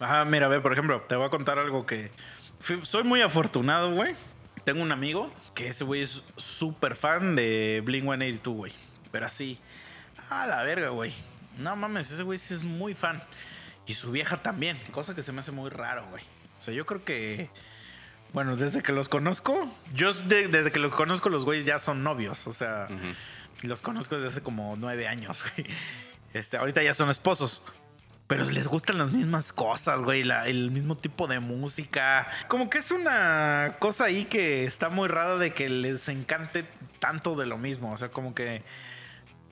Ajá, mira, a ver, por ejemplo, te voy a contar algo que... fui- soy muy afortunado, güey. Tengo un amigo que ese güey es súper fan de Blink-182, güey. Pero así, a la verga, güey. No mames, ese güey sí es muy fan. Y su vieja también, cosa que se me hace muy raro, güey. O sea, yo creo que... Bueno, desde que los conozco, yo de- desde que los conozco los güeyes ya son novios, o sea, los conozco desde hace como nueve años, güey. Este, ahorita ya son esposos. Pero les gustan las mismas cosas, güey. la- el mismo tipo de música. Como que es una cosa ahí que está muy rara de que les encante tanto de lo mismo. O sea, como que.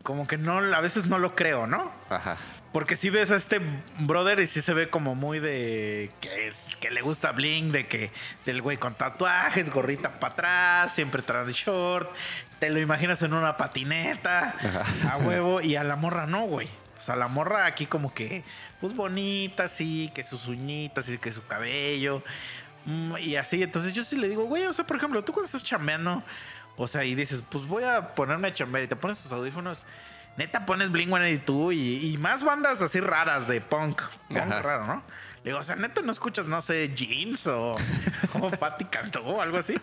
Como que no, a veces no lo creo, ¿no? Ajá. Porque si ves a este brother y sí se ve como muy de que, es- que le gusta Blink, de que del güey con tatuajes, gorrita para atrás, siempre trae short, te lo imaginas en una patineta, Ajá. a huevo, y a la morra no, güey. O sea, la morra aquí como que, pues bonita, sí, que sus uñitas y que su cabello, mm, y así. Entonces yo sí le digo, güey, o sea, por ejemplo, tú cuando estás chambeando, o sea, y dices, pues voy a ponerme a chambear y te pones tus audífonos, neta pones Blink 182 y, y más bandas así raras de punk. Punk Ajá. raro, ¿no? Le digo, o sea, neta no escuchas, no sé, Jeans o, o Patti Cantó o algo así.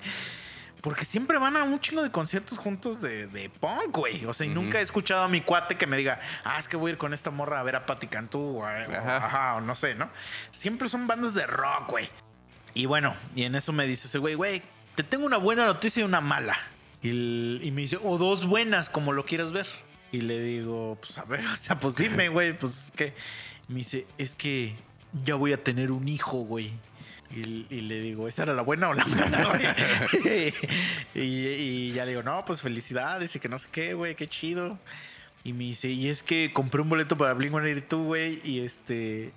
Porque siempre van a un chingo de conciertos juntos de, de punk, güey. O sea, y nunca he escuchado a mi cuate que me diga, ah, es que voy a ir con esta morra a ver a Patti Cantú o, a- o- Ajá. ajá, o no sé, ¿no? Siempre son bandas de rock, güey. Y bueno, y en eso me dice ese güey, güey, te tengo una buena noticia y una mala. Y, el- y me dice, o dos buenas, como lo quieras ver. Y le digo, pues a ver, o sea, pues dime, güey, pues que. Me dice, es que ya voy a tener un hijo, güey. Y, y le digo, ¿esa era la buena o la mala, güey? y, y ya le digo, no, pues felicidades y que no sé qué, güey, qué chido. Y me dice, y es que compré un boleto para Blink 182, güey, y este.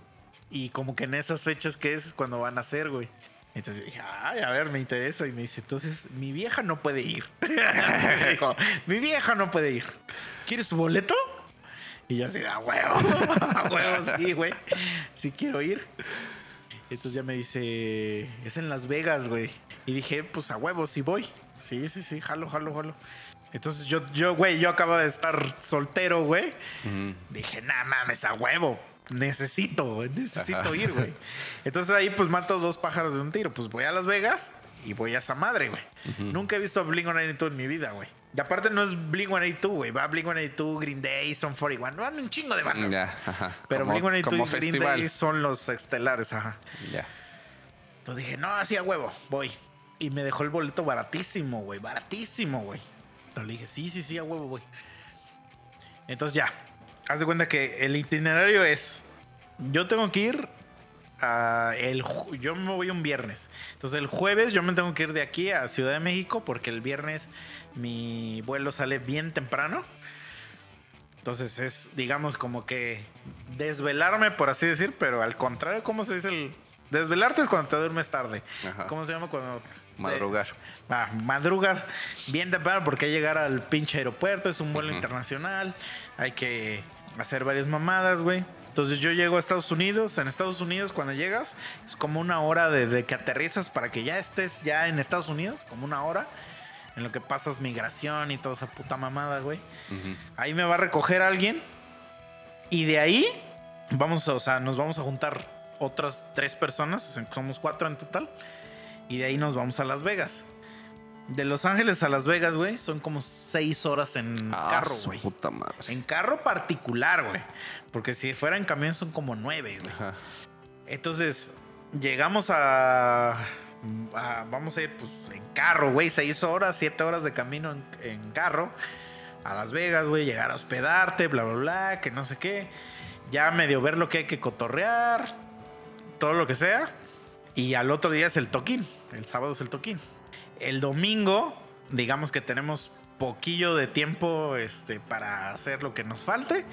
Y como que en esas fechas que es cuando van a ser, güey. Entonces dije, ay, a ver, me interesa. Y me dice, entonces, mi vieja no puede ir. Me dijo, mi vieja no puede ir. ¿Quieres su boleto? Y yo así, a huevo, a huevo, sí, güey. Sí quiero ir. Entonces ya me dice, es en Las Vegas, güey. Y dije, pues a huevo, sí voy. Sí, sí, sí, jalo, jalo, jalo. Entonces yo, yo, güey, yo acabo de estar soltero, güey. Dije, nah mames, a huevo. Necesito, necesito Ajá. ir, güey. Entonces ahí pues mato dos pájaros de un tiro. Pues voy a Las Vegas y voy a esa madre, güey. Nunca he visto a Blink 182 en mi vida, güey. Y aparte no es Blink 182, güey. Va Blink 182, Green Day, Son 41. Van un chingo de bandas. Ya, ajá. Pero Como- Blink 182 como y Green. Day son los estelares, ajá. Ya. Entonces dije, no, así a huevo, voy. Y me dejó el boleto baratísimo, güey, baratísimo, güey. Entonces le dije, sí, sí, sí, a huevo, güey. Entonces ya, haz de cuenta que el itinerario es, yo tengo que ir a el, yo me voy un viernes. Entonces el jueves yo me tengo que ir de aquí a Ciudad de México porque el viernes mi vuelo sale bien temprano. Entonces es, digamos, como que desvelarme, por así decir, pero al contrario, ¿cómo se dice el...? Desvelarte es cuando te duermes tarde. Ajá. ¿Cómo se llama cuando... Madrugar. Ah, madrugas bien temprano porque hay que llegar al pinche aeropuerto, es un vuelo internacional, hay que hacer varias mamadas, güey. Entonces yo llego a Estados Unidos, en Estados Unidos cuando llegas es como una hora desde que aterrizas para que ya estés ya en Estados Unidos, como una hora en lo que pasas migración y toda esa puta mamada, güey. Ahí me va a recoger alguien y de ahí vamos, a- o sea, nos vamos a juntar otras tres personas, o sea, somos cuatro en total, y de ahí nos vamos a Las Vegas. De Los Ángeles a Las Vegas, güey, son como seis horas en Ah, carro, güey. puta madre. En carro particular, güey. Porque si fuera en camión son como nueve, güey. Entonces, llegamos a, a- Vamos a ir, pues, en carro, güey. Seis horas, siete horas de camino en, en carro. A Las Vegas, güey. Llegar a hospedarte, bla, bla, bla, que no sé qué. Ya medio ver lo que hay que cotorrear. Todo lo que sea. Y al otro día es el toquín. El sábado es el toquín. El domingo, digamos que tenemos poquillo de tiempo este, para hacer lo que nos falte.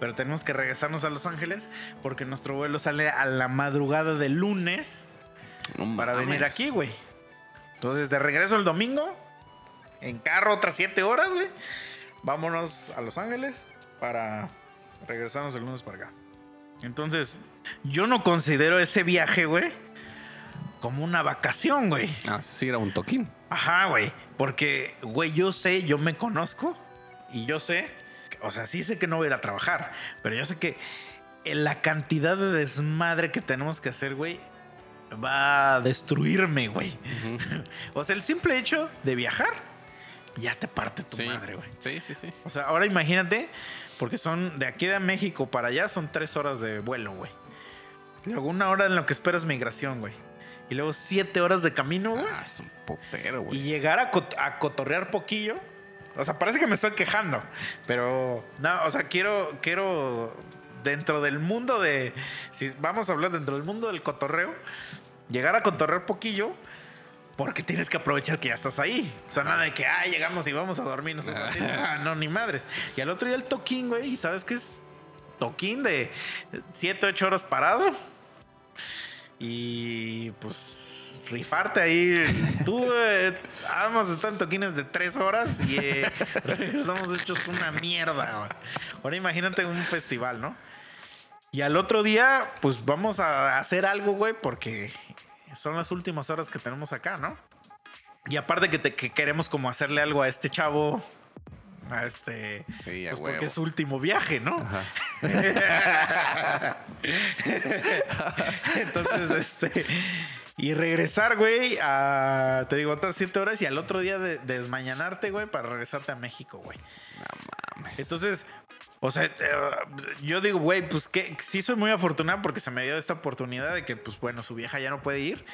Pero tenemos que regresarnos a Los Ángeles porque nuestro vuelo sale a la madrugada del lunes No para venir aquí, güey. Entonces, de regreso el domingo, en carro otras 7 horas, güey. Vámonos a Los Ángeles para regresarnos el lunes para acá. Entonces, yo no considero ese viaje, güey, como una vacación, güey. Ah, sí, era un toquín. Ajá, güey. Porque, güey, yo sé, yo me conozco y yo sé, o sea, sí sé que no voy a ir a trabajar, pero yo sé que la cantidad de desmadre que tenemos que hacer, güey, va a destruirme, güey. O sea, el simple hecho de viajar ya te parte tu Sí. madre, güey. Sí, sí, sí. O sea, ahora imagínate, porque son de aquí de México para allá son tres horas de vuelo, güey. Luego una hora en lo que esperas migración, güey. Y luego siete horas de camino, güey. Ah, es un potero, y güey. llegar a, cot- a cotorrear poquillo. O sea, parece que me estoy quejando. Pero, no, o sea, quiero, quiero, dentro del mundo de, si vamos a hablar dentro del mundo del cotorreo, llegar a cotorrear poquillo. Porque tienes que aprovechar que ya estás ahí. O sea, nada de que, ah, llegamos y vamos a dormirnos un ratito. Ah, no, ni madres. Y al otro día el toquín, güey. ¿Y sabes qué es? Toquín de 7, 8 horas parado. Y pues rifarte ahí. Tú, eh, vamos a estar en toquines de 3 horas y eh, regresamos hechos una mierda. güey. Ahora imagínate un festival, ¿no? Y al otro día, pues vamos a hacer algo, güey, porque son las últimas horas que tenemos acá, ¿no? Y aparte que, te- que queremos como hacerle algo a este chavo, a este... Sí, a Pues porque es su último viaje, ¿no? Ajá. Entonces, este. Y regresar, güey, a. Te digo, otras siete horas y al otro día de, desmañanarte, güey, para regresarte a México, güey. No mames. Entonces, o sea, eh, yo digo, güey, pues que sí soy muy afortunado porque se me dio esta oportunidad de que, pues bueno, su vieja ya no puede ir.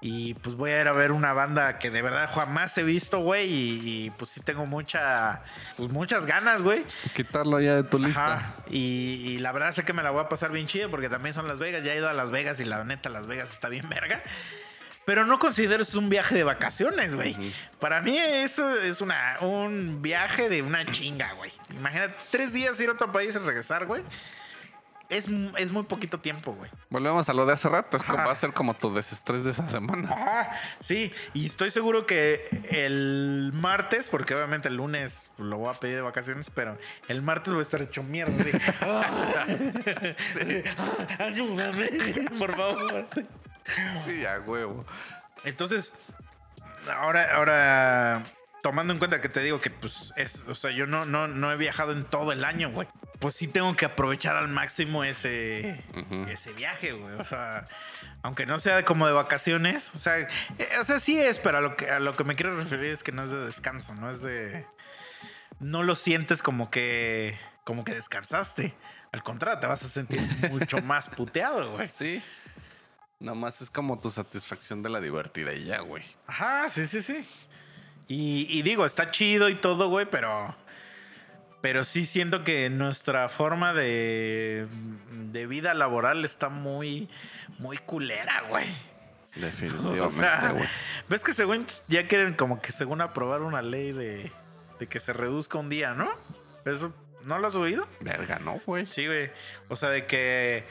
Y pues voy a ir a ver una banda que de verdad jamás he visto, güey. Y, y, pues sí tengo mucha, pues muchas ganas, güey. Quitarlo ya de tu lista. Ajá. Y, y la verdad sé que me la voy a pasar bien chido porque también son Las Vegas. Ya he ido a Las Vegas y la neta Las Vegas está bien verga. Pero no considero eso un viaje de vacaciones, güey. Para mí eso es una, un viaje de una chinga, güey. Imagínate, tres días ir a otro país y regresar, güey. Es, es muy poquito tiempo, güey. Volvemos a lo de hace rato. Es como, va a ser como tu desestrés de esa semana. Ajá, sí. Y estoy seguro que el martes, porque obviamente el lunes lo voy a pedir de vacaciones, pero el martes voy a estar hecho mierda. de, "Ah, ah, ayúdame, por favor. Sí, a huevo. Entonces, ahora, ahora, tomando en cuenta que te digo que, pues, es, o sea, yo no, no, no he viajado en todo el año, güey. Pues sí tengo que aprovechar al máximo ese, ese viaje, güey. O sea, aunque no sea como de vacaciones, o sea, eh, o sea, sí es, pero a lo que, a lo que me quiero referir es que no es de descanso, no es de. No lo sientes como que. como que descansaste. Al contrario, te vas a sentir mucho más puteado, güey. Sí. Nomás es como tu satisfacción de la divertida y ya, güey. Ajá, sí, sí, sí. Y, y digo, está chido y todo, güey, pero. Pero sí siento que nuestra forma de, de vida laboral está muy, muy culera, güey. Definitivamente, O sea, güey. ¿Ves que según ya quieren como que según aprobar una ley de, de que se reduzca un día, ¿no? ¿Eso no lo has oído? Verga, no, güey. Sí, güey. O sea, de que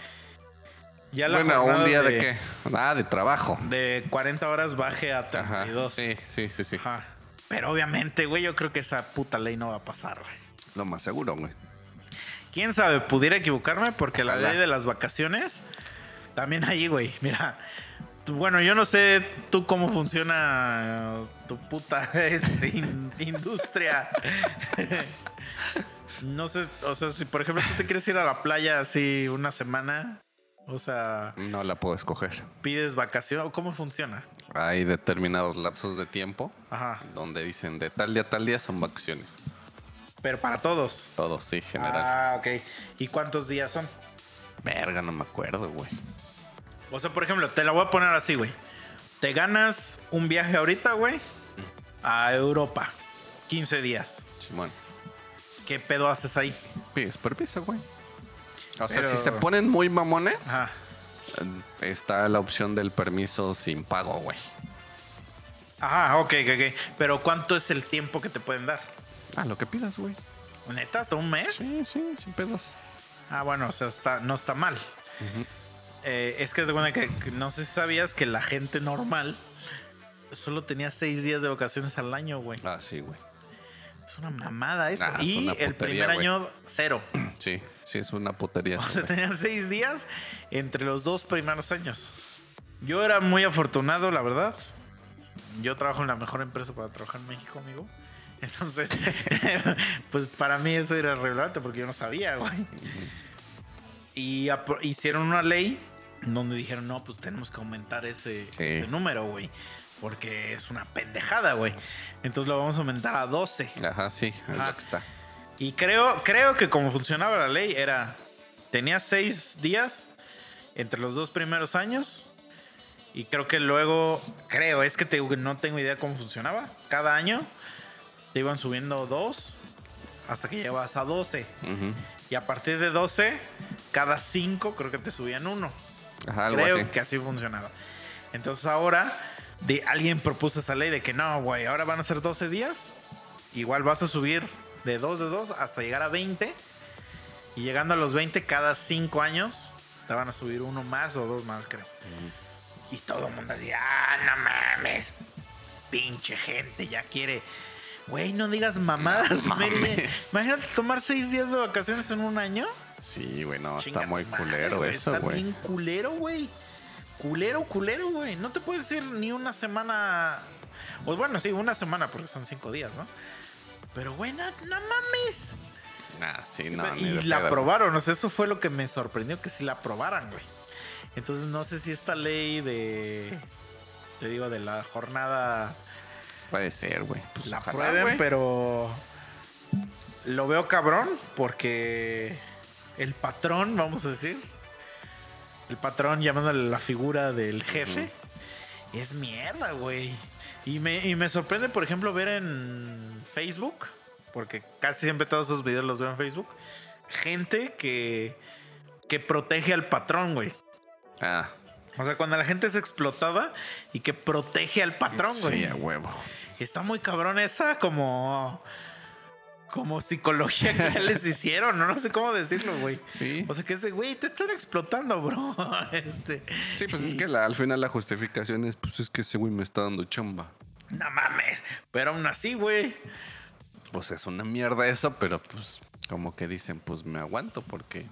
ya la Bueno, un día de, qué? Ah, de trabajo. De 40 horas baje a Ajá. 32. Sí, sí, sí, sí. Ajá. Pero obviamente, güey, yo creo que esa puta ley no va a pasar, güey. Lo más seguro, güey. ¿Quién sabe? Pudiera equivocarme porque la ley de las vacaciones también ahí, güey. Mira, tú- bueno, yo no sé tú cómo funciona tu puta este, in- industria. no sé, o sea, si por ejemplo tú te quieres ir a la playa así una semana, o sea, No la puedo escoger. pides vacación, ¿cómo funciona? Hay determinados lapsos de tiempo Ajá, donde dicen de tal día a tal día son vacaciones. pero para todos. Todo, sí, general. Ah, ok. ¿Y cuántos días son? Verga, no me acuerdo, güey. O sea, por ejemplo, te la voy a poner así, güey. Te ganas un viaje ahorita, güey, a Europa. 15 días. Simón. ¿Qué pedo haces ahí? Pides permiso, güey. O sea, si se ponen muy mamones, Ajá. está la opción del permiso sin pago, güey. Ajá, ok, ok, ok. Pero ¿cuánto es el tiempo que te pueden dar? Ah, lo que pidas, güey. ¿Neta? ¿Hasta un mes? Sí, sí, sin pedos. Ah, bueno, o sea, está, no está mal. Ujú. Eh, es que es cuenta que que no sé si sabías que la gente normal solo tenía seis días de vacaciones al año, güey. Ah, sí, güey. Es una mamada eso. Ah, es y el putería, primer güey. año, cero. Sí, sí, es una putería. O sea, tenían seis días entre los dos primeros años. Yo era muy afortunado, la verdad. Yo trabajo en la mejor empresa para trabajar en México, amigo. Entonces, pues para mí eso era relevante porque yo no sabía, güey. Y hicieron una ley donde dijeron, no, pues tenemos que aumentar ese, Sí. ese número, güey. Porque es una pendejada, güey. Entonces lo vamos a aumentar a 12. Ajá, sí, es Ajá. lo que está. Y creo, creo que como funcionaba la ley era, tenías seis días entre los dos primeros años. Y creo que luego, creo, es que te no tengo idea cómo funcionaba. Cada año te iban subiendo dos hasta que llegabas a 12. Ujú. Y a partir de 12, cada 5 creo que te subían uno. Ajá, algo creo así. que así funcionaba. Entonces ahora de, alguien propuso esa ley de que no, güey, ahora van a ser 12 días. Igual vas a subir de 2 de 2 hasta llegar a 20. Y llegando a los 20, cada 5 años te van a subir uno más o dos más, creo. Y todo el mundo decía, ah, no mames. Pinche gente, ya quiere. Güey, no digas mamadas, No Mary. Imagínate tomar seis días de vacaciones en un año. Sí, güey, no, Chinga está muy madre, culero güey, eso, Está güey. bien culero, güey. Culero, culero, güey. No te puedes ir ni una semana. Pues bueno, sí, una semana porque son cinco días, ¿no? Pero, güey, no, no mames. Ah, sí, no, y de la aprobaron, o sea, eso fue lo que me sorprendió que sí la aprobaran, güey. Entonces no sé si esta ley de. Te digo, de la jornada Puede ser, güey. Pues la prueben, pero lo veo cabrón porque el patrón, vamos a decir, el patrón llamándole la figura del jefe, es mierda, güey. Y me, y me sorprende, por ejemplo, ver en Facebook, porque casi siempre todos esos videos los veo en Facebook, gente que, que protege al patrón, güey. Ah, O sea, cuando la gente es explotada y que protege al patrón, güey. sí, a huevo. Está muy cabrón esa como como psicología que ya les hicieron, no, no sé cómo decirlo, güey. Sí. O sea, que ese güey te están explotando, bro. Este, Sí, pues es que la- al final la justificación es, pues es que ese güey me está dando chamba. no mames, pero aún así, güey. Pues es una mierda eso, pero pues como que dicen, pues me aguanto porque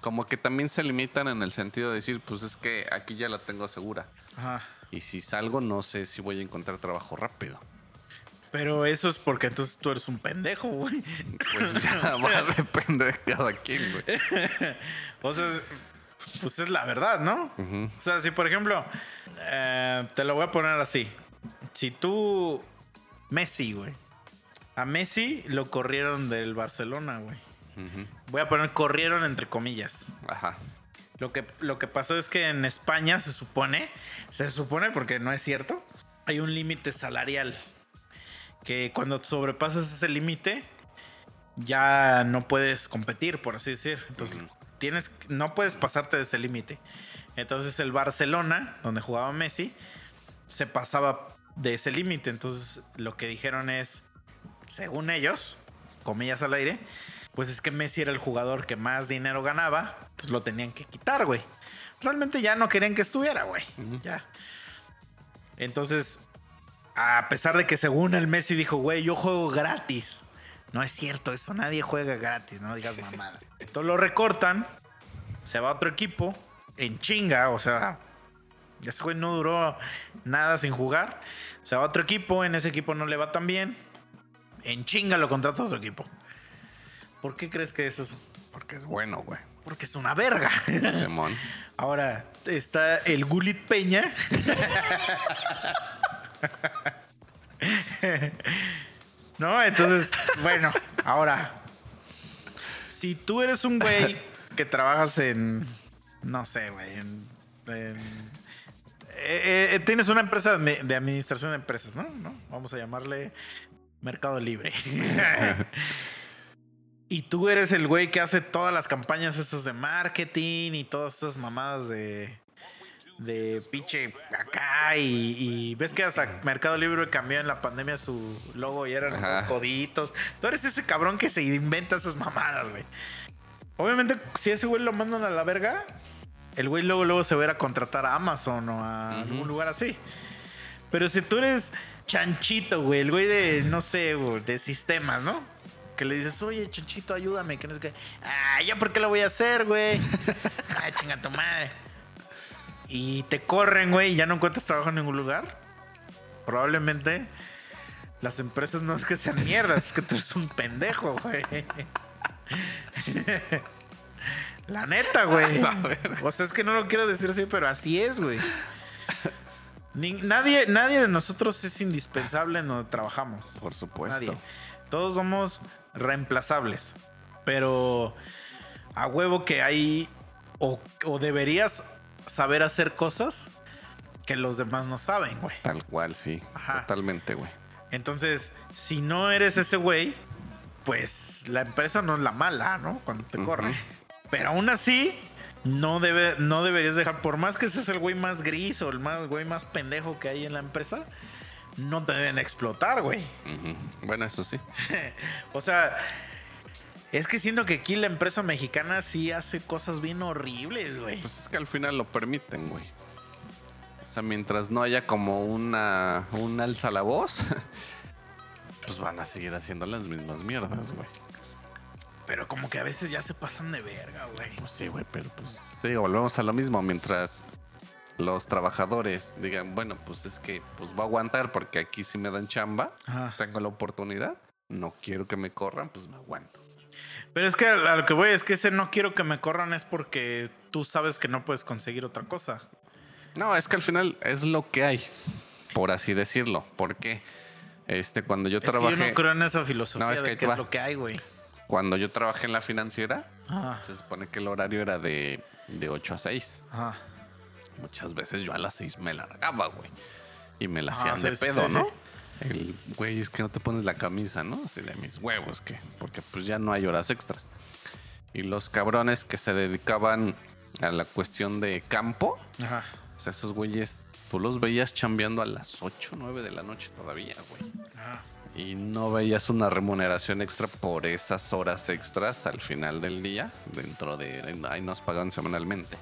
como que también se limitan en el sentido de decir, pues es que aquí ya la tengo segura. Ajá. Y si salgo, no sé si voy a encontrar trabajo rápido. Pero eso es porque entonces tú eres un pendejo, güey. Pues ya va a depender de cada quien, güey. O sea, es- pues es la verdad, ¿no? O sea, si por ejemplo, eh, te lo voy a poner así. Si tú, Messi, güey. A Messi lo corrieron del Barcelona, güey. Voy a poner corrieron entre comillas. Ajá. Lo que, lo que pasó es que en España se supone, se supone porque no es cierto, hay un límite salarial. Que cuando sobrepasas ese límite, ya no puedes competir, por así decir. Entonces, tienes, no puedes pasarte de ese límite. Entonces, el Barcelona, donde jugaba Messi, se pasaba de ese límite. Entonces, lo que dijeron es, según ellos, comillas al aire, pues es que Messi era el jugador que más dinero ganaba, pues lo tenían que quitar, güey. Realmente ya no querían que estuviera, güey. Ya. Entonces, a pesar de que según el Messi dijo, güey, yo juego gratis. No es cierto eso, nadie juega gratis, no digas mamadas. Entonces lo recortan, se va a otro equipo, en chinga, o sea, ese güey no duró nada sin jugar. Se va a otro equipo, en ese equipo no le va tan bien. En chinga lo contrata a otro equipo. ¿Por qué crees que es eso? Porque es bueno, güey. Porque es una verga. Simón. Ahora está el Gulit Peña. no, entonces, bueno, ahora, si tú eres un güey que trabajas en, no sé, güey, eh, eh, tienes una empresa de de administración de empresas, ¿no? ¿no? Vamos a llamarle Mercado Libre. Y tú eres el güey que hace todas las campañas estas de marketing y todas estas mamadas de. De pinche acá. Y, y ves que hasta Mercado Libre cambió en la pandemia su logo y eran Ajá. los coditos. Tú eres ese cabrón que se inventa esas mamadas, güey. Obviamente, si ese güey lo mandan a la verga, el güey luego, luego se va a ir a contratar a Amazon o a Ujú. algún lugar así. Pero si tú eres chanchito, güey, el güey de, no sé, güey, de sistemas, ¿no? Que le dices, oye, chanchito, ayúdame, que no sé qué. Ah, ¿ya por qué lo voy a hacer, güey? ah, chinga tu madre. Y te corren, güey, y ya no encuentras trabajo en ningún lugar. Probablemente las empresas no es que sean mierdas, es que tú eres un pendejo, güey. La neta, güey. O sea, es que no lo quiero decir así, pero así es, güey. Ni- nadie, nadie de nosotros es indispensable en donde trabajamos. Por supuesto. Nadie. Todos somos reemplazables. Pero a huevo que hay. O, o deberías saber hacer cosas que los demás no saben, güey. Tal cual, sí. Ajá. Totalmente, güey. Entonces, si no eres ese güey, pues la empresa no es la mala, ¿no? Cuando te Ujú. corre. Pero aún así, no, debe, no deberías dejar, por más que seas el güey más gris o el más, güey más pendejo que hay en la empresa, no te deben explotar, güey. Bueno, eso sí. O sea, es que siento que aquí la empresa mexicana sí hace cosas bien horribles, güey. Pues es que al final lo permiten, güey. O sea, mientras no haya como una un alza a la voz, pues van a seguir haciendo las mismas mierdas, güey. Pero como que a veces ya se pasan de verga, güey. Pues sí, güey, pero pues te digo, volvemos a lo mismo. Mientras los trabajadores digan, bueno, pues es que pues voy a aguantar porque aquí sí me dan chamba, Ajá. tengo la oportunidad, no quiero que me corran, pues me aguanto. Pero es que a lo que voy es que ese no quiero que me corran es porque tú sabes que no puedes conseguir otra cosa. No, es que al final es lo que hay, por así decirlo. ¿Por qué? Este, cuando yo Es que trabajé, yo no creo en esa filosofía No, es que de es lo que hay, güey. cuando yo trabajé en la financiera, Ajá. se supone que el horario era de, de 8 a 6. Ajá. Muchas veces yo a las 6 me largaba, güey. Y me la Ah, hacían sí, de sí, pedo, sí, ¿no? El güey, es que no te pones la camisa, ¿no? Así de mis huevos, que porque pues ya no hay horas extras. Y los cabrones que se dedicaban a la cuestión de campo, Ajá. o sea, esos güeyes, tú los veías chambeando a las 8, 9 de la noche todavía, güey. Ajá. Y no veías una remuneración extra por esas horas extras al final del día, dentro de... Ahí nos pagan semanalmente.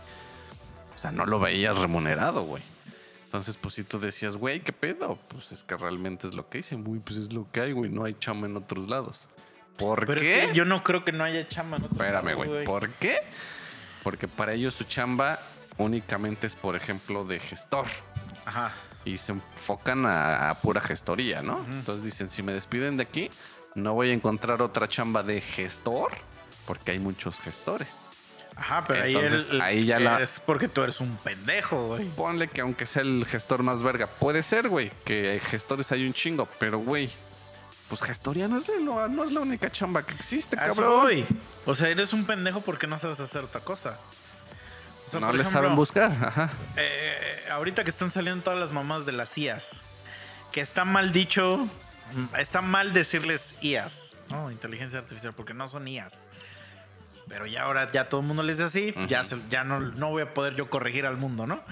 O sea, no lo veías remunerado, güey. Entonces, pues si tú decías, güey, ¿qué pedo? Pues es que realmente es lo que dicen, güey, pues es lo que hay, güey, no hay chamba en otros lados. ¿Por Pero qué? es que yo no creo que no haya chamba en otro Espérame, lado, güey. ¿Por qué? Porque para ellos su chamba únicamente es, por ejemplo, de gestor. Ajá. Y se enfocan a, a pura gestoría, ¿no? Entonces dicen, si me despiden de aquí, no voy a encontrar otra chamba de gestor, porque hay muchos gestores. Ajá, pero ahí, el- ahí ya la- es porque tú eres un pendejo, güey. Ponle que aunque sea el gestor más verga, puede ser, güey, que gestores hay un chingo, pero, güey, pues gestoría no es, la, no es la única chamba que existe, eso cabrón. voy. O sea, eres un pendejo porque no sabes hacer otra cosa. O sea, no le saben buscar, ajá. eh, ahorita que están saliendo todas las mamás de las IAS, que está mal dicho, mm, está mal decirles IAS, ¿no? Inteligencia artificial, porque no son IAS. Pero ya ahora ya todo el mundo les dice así, ya, se- ya no, no voy a poder yo corregir al mundo, ¿no?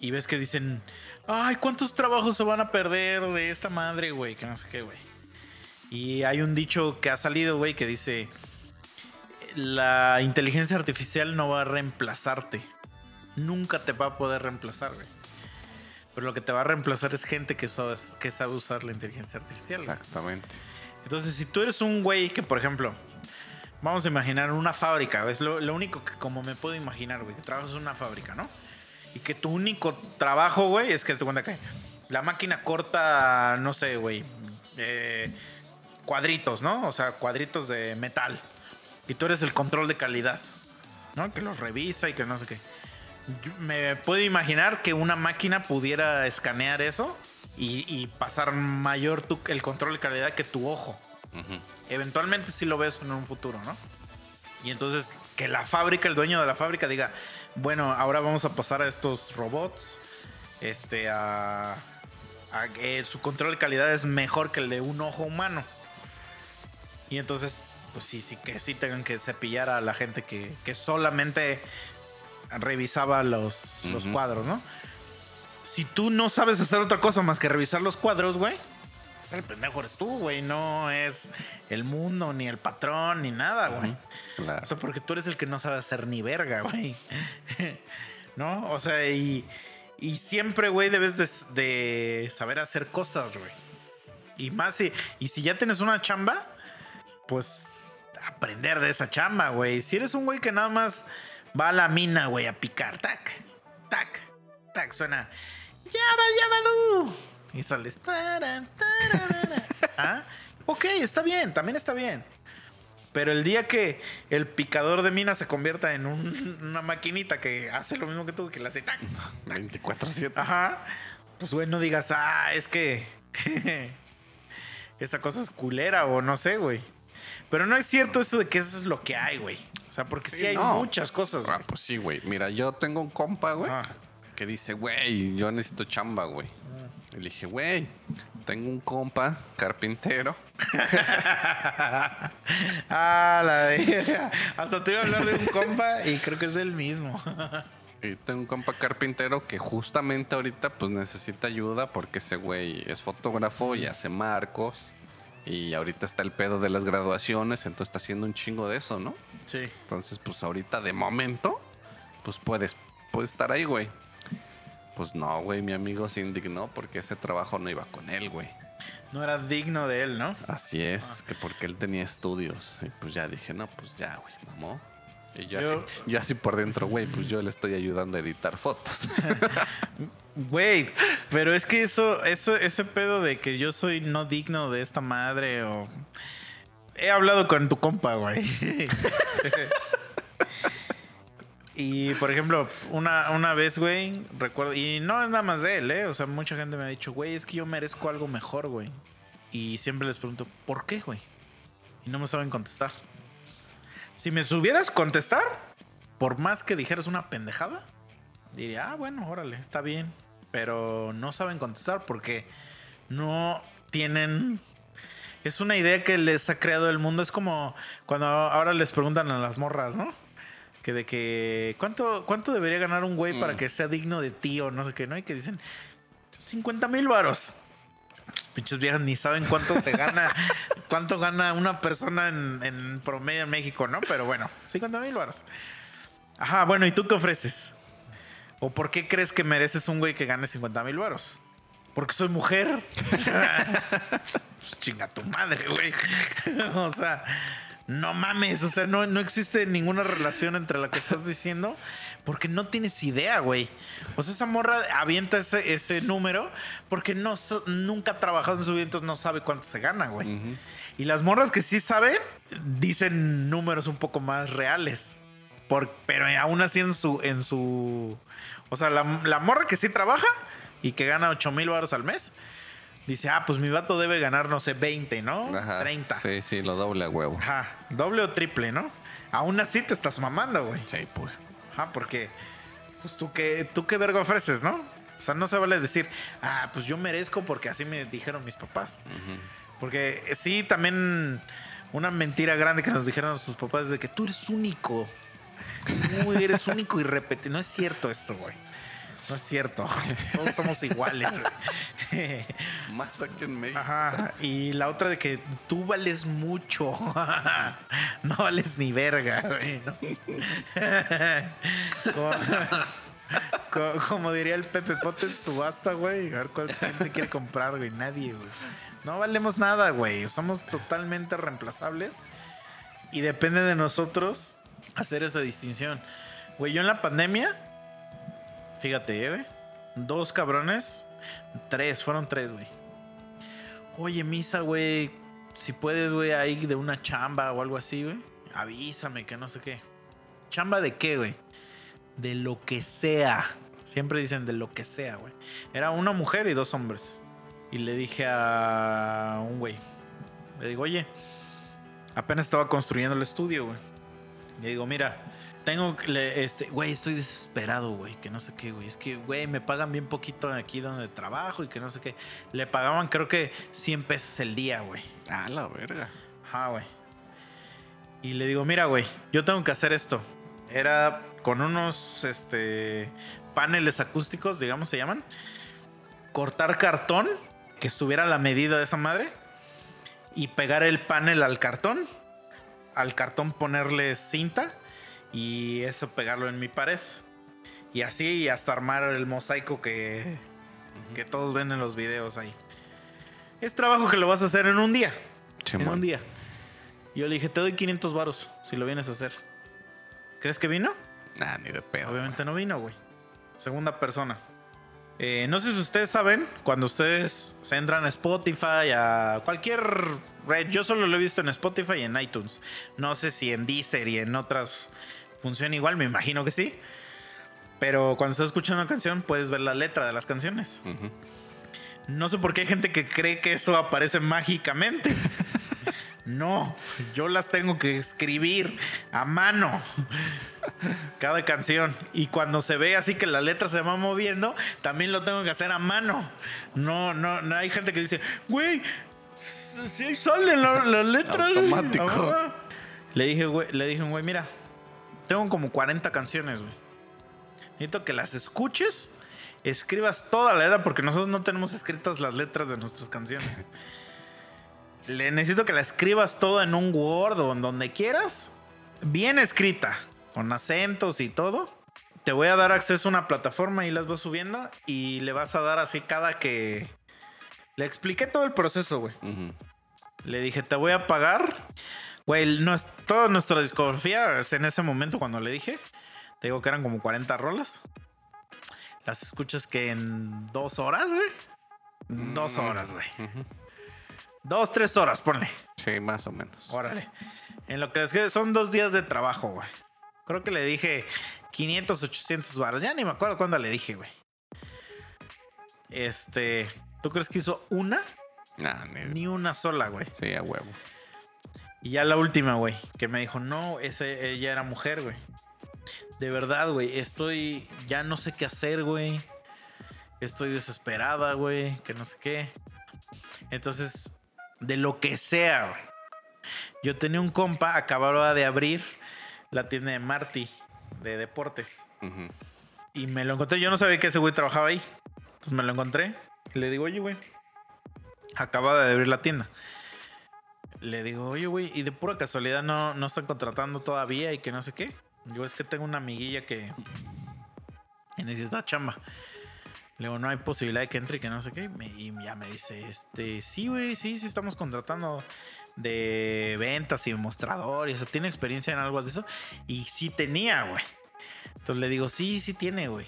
Y ves que dicen, ay, ¿cuántos trabajos se van a perder de esta madre, güey? Que no sé qué, güey. Y hay un dicho que ha salido, güey, que dice, la inteligencia artificial no va a reemplazarte. Nunca te va a poder reemplazar, güey. Pero lo que te va a reemplazar es gente que, sabes- que sabe usar la inteligencia artificial. güey. Exactamente. Entonces, si tú eres un güey que, por ejemplo, vamos a imaginar una fábrica, es lo, único que como me puedo imaginar, güey, que trabajas en una fábrica, ¿no? Y que tu único trabajo, güey, es que te cuenta que la máquina corta, no sé, güey, eh, cuadritos, ¿no? O sea, cuadritos de metal. Y tú eres el control de calidad, ¿no? Que los revisa y que no sé qué. Me puedo imaginar que una máquina pudiera escanear eso y, y pasar mayor tu- el control de calidad que tu ojo. Eventualmente sí lo ves en un futuro, ¿no? Y entonces que la fábrica, el dueño de la fábrica diga, bueno, ahora vamos a pasar a estos robots, este, a, a que su control de calidad es mejor que el de un ojo humano. Y entonces, pues sí, sí que sí tengan que cepillar a la gente que, que solamente revisaba los, los cuadros, ¿no? Si tú no sabes hacer otra cosa más que revisar los cuadros, güey, el pendejo eres tú, güey. No es el mundo, ni el patrón, ni nada, güey. Claro. O sea, porque tú eres el que no sabe hacer ni verga, güey. ¿No? O sea, y, y siempre, güey, debes de, de saber hacer cosas, güey. Y más si, y si ya tienes una chamba, pues aprender de esa chamba, güey. Si eres un güey que nada más va a la mina, güey, a picar, tac, tac, tac, suena. Yaba, yabadú. Y sales. taran, tararara. ¿Ah? Ok, está bien, también está bien. Pero el día que el picador de minas se convierta en un- una maquinita que hace lo mismo que tú, que le hace tac, 24-7. Ajá. Pues, güey, no digas, ah, es que. esta cosa es culera o no sé, güey. Pero no es cierto eso de que eso es lo que hay, güey. O sea, porque sí, Sí, hay no. muchas cosas. Ah, güey. pues sí, güey. Mira, yo tengo un compa, güey, que dice, güey, yo necesito chamba, güey. Y le dije, güey, tengo un compa carpintero. ah, la verga. Hasta te iba a hablar de un compa y creo que es el mismo. Y tengo un compa carpintero que justamente ahorita pues necesita ayuda porque ese güey es fotógrafo y hace marcos. Y ahorita está el pedo de las graduaciones, entonces está haciendo un chingo de eso, ¿no? sí. Entonces, pues ahorita de momento, pues puedes, puedes estar ahí, güey. Pues no, güey, mi amigo se indignó porque ese trabajo no iba con él, güey. No era digno de él, ¿no? Así es, que porque él tenía estudios. Y pues ya dije, no, pues ya, güey, mamó. Y yo, Yo- así, yo así por dentro, güey, pues yo le estoy ayudando a editar fotos. Güey, pero es que eso, eso, ese pedo de que yo soy no digno de esta madre o. He hablado con tu compa, güey. y por ejemplo, una, una vez, güey, recuerdo. Y no es nada más de él, ¿eh? O sea, mucha gente me ha dicho, güey, es que yo merezco algo mejor, güey. Y siempre les pregunto, ¿por qué, güey? Y no me saben contestar. Si me supieras contestar, por más que dijeras una pendejada, diría, ah, bueno, órale, está bien. Pero no saben contestar porque no tienen. Es una idea que les ha creado el mundo. Es como cuando ahora les preguntan a las morras, ¿no? Que de que. ¿Cuánto, cuánto debería ganar un güey para Mm. que sea digno de ti o no sé qué, ¿no? Y que dicen 50 mil varos. Pinches viejas ni saben cuánto se gana, cuánto gana una persona en, en promedio en México, ¿no? Pero bueno, 50 mil varos. Ajá, bueno, ¿y tú qué ofreces? ¿O por qué crees que mereces un güey que gane 50 mil varos? Porque soy mujer. Chinga tu madre, güey. o sea, no mames. O sea, no, no existe ninguna relación entre la que estás diciendo. Porque no tienes idea, güey. O sea, esa morra avienta ese, ese número porque no, nunca ha trabajado en su vida, entonces no sabe cuánto se gana, güey. Y las morras que sí saben, dicen números un poco más reales. Por, pero aún así en su, en su. O sea, la, la morra que sí trabaja y que gana 8 mil baros al mes, dice, ah, pues mi vato debe ganar, no sé, 20, ¿no? Ajá. 30. Sí, sí, lo doble a huevo. Ajá. Doble o triple, ¿no? Aún así te estás mamando, güey. Sí, pues. Ajá, porque. Pues tú qué, tú qué verga ofreces, ¿no? O sea, no se vale decir, ah, pues yo merezco porque así me dijeron mis papás. Ujú. Porque eh, sí, también una mentira grande que nos dijeron sus papás es de que tú eres único. Tú eres único y repetido. No es cierto eso, güey. No es cierto. Todos somos iguales. Más aquí en México. Ajá. Y la otra de que tú vales mucho. No vales ni verga, güey. ¿no? Como, co- como diría el Pepe Pote en subasta, güey. A ver cuál gente quiere comprar, güey. Nadie, güey. No valemos nada, güey. Somos totalmente reemplazables. Y depende de nosotros hacer esa distinción. Güey, yo en la pandemia, fíjate, eh. Dos cabrones. Tres, fueron tres, güey. Oye, misa, güey. Si puedes, güey, ahí de una chamba o algo así, güey. Avísame, que no sé qué. ¿Chamba de qué, güey? De lo que sea. Siempre dicen de lo que sea, güey. Era una mujer y dos hombres. Y le dije a un güey. Le digo, oye, apenas estaba construyendo el estudio, güey. Le digo, mira, tengo, este, güey, estoy desesperado, güey, que no sé qué, güey. Es que, güey, me pagan bien poquito aquí donde trabajo y que no sé qué. Le pagaban, creo que 100 pesos el día, güey. Ah, la verga. Ajá, güey. Y le digo, mira, güey, yo tengo que hacer esto. Era con unos, este, paneles acústicos, digamos, se llaman. Cortar cartón, que estuviera a la medida de esa madre. Y pegar el panel al cartón. Al cartón ponerle cinta. Y eso pegarlo en mi pared. Y así hasta armar el mosaico que, que todos ven en los videos ahí. Es trabajo que lo vas a hacer en un día. En un día. Y yo le dije, te doy 500 varos si lo vienes a hacer. ¿Crees que vino? Ah, ni de pedo. Obviamente no vino, güey. Segunda persona. Eh, no sé si ustedes saben, cuando ustedes se entran a Spotify, a cualquier red, yo solo lo he visto en Spotify y en iTunes. No sé si en Deezer y en otras funciona igual, me imagino que sí. Pero cuando estás escuchando una canción, puedes ver la letra de las canciones. No sé por qué hay gente que cree que eso aparece mágicamente. No, yo las tengo que escribir a mano. Cada canción. Y cuando se ve así que la letra se va moviendo, también lo tengo que hacer a mano. No, no, no hay gente que dice, güey, sí sale la, la letra. Automático. Le dije, güey, le dije, güey, mira, tengo como 40 canciones, güey. Necesito que las escuches, escribas toda la letra, porque nosotros no tenemos escritas las letras de nuestras canciones. Le necesito que la escribas toda en un Word o en donde quieras, bien escrita, con acentos y todo. Te voy a dar acceso a una plataforma y las vas subiendo y le vas a dar así cada que... Le expliqué todo el proceso, güey. Le dije, te voy a pagar. Güey, no, toda nuestra discografía, en ese momento cuando le dije, te digo que eran como 40 rolas. Las escuchas que en dos horas, güey. Dos Mm. horas, güey. Dos, tres horas, ponle. Sí, más o menos. Órale. En lo que es que son dos días de trabajo, güey. Creo que le dije 500, 800 baros. Ya ni me acuerdo cuándo le dije, güey. Este, ¿tú crees que hizo una? Nah, ni- Ni una sola, güey. Sí, a huevo. Y ya la última, güey, que me dijo, no, ese, ella era mujer, güey. De verdad, güey, estoy, ya no sé qué hacer, güey. Estoy desesperada, güey, que no sé qué. Entonces, de lo que sea, güey. Yo tenía un compa, acababa de abrir la tienda de Marty, de deportes. Y me lo encontré, yo no sabía que ese güey trabajaba ahí. Entonces me lo encontré. Y le digo, oye, güey, acaba de abrir la tienda. Le digo, oye, güey, y de pura casualidad no, no están contratando todavía y que no sé qué. Yo es que tengo una amiguilla que, necesita chamba. Le digo, no hay posibilidad de que entre y que no sé qué. Y ya me dice, este, sí, güey, sí, sí estamos contratando de ventas y mostrador. Y eso, tiene experiencia en algo de eso. Y sí tenía, güey. Entonces le digo, sí, sí tiene, güey.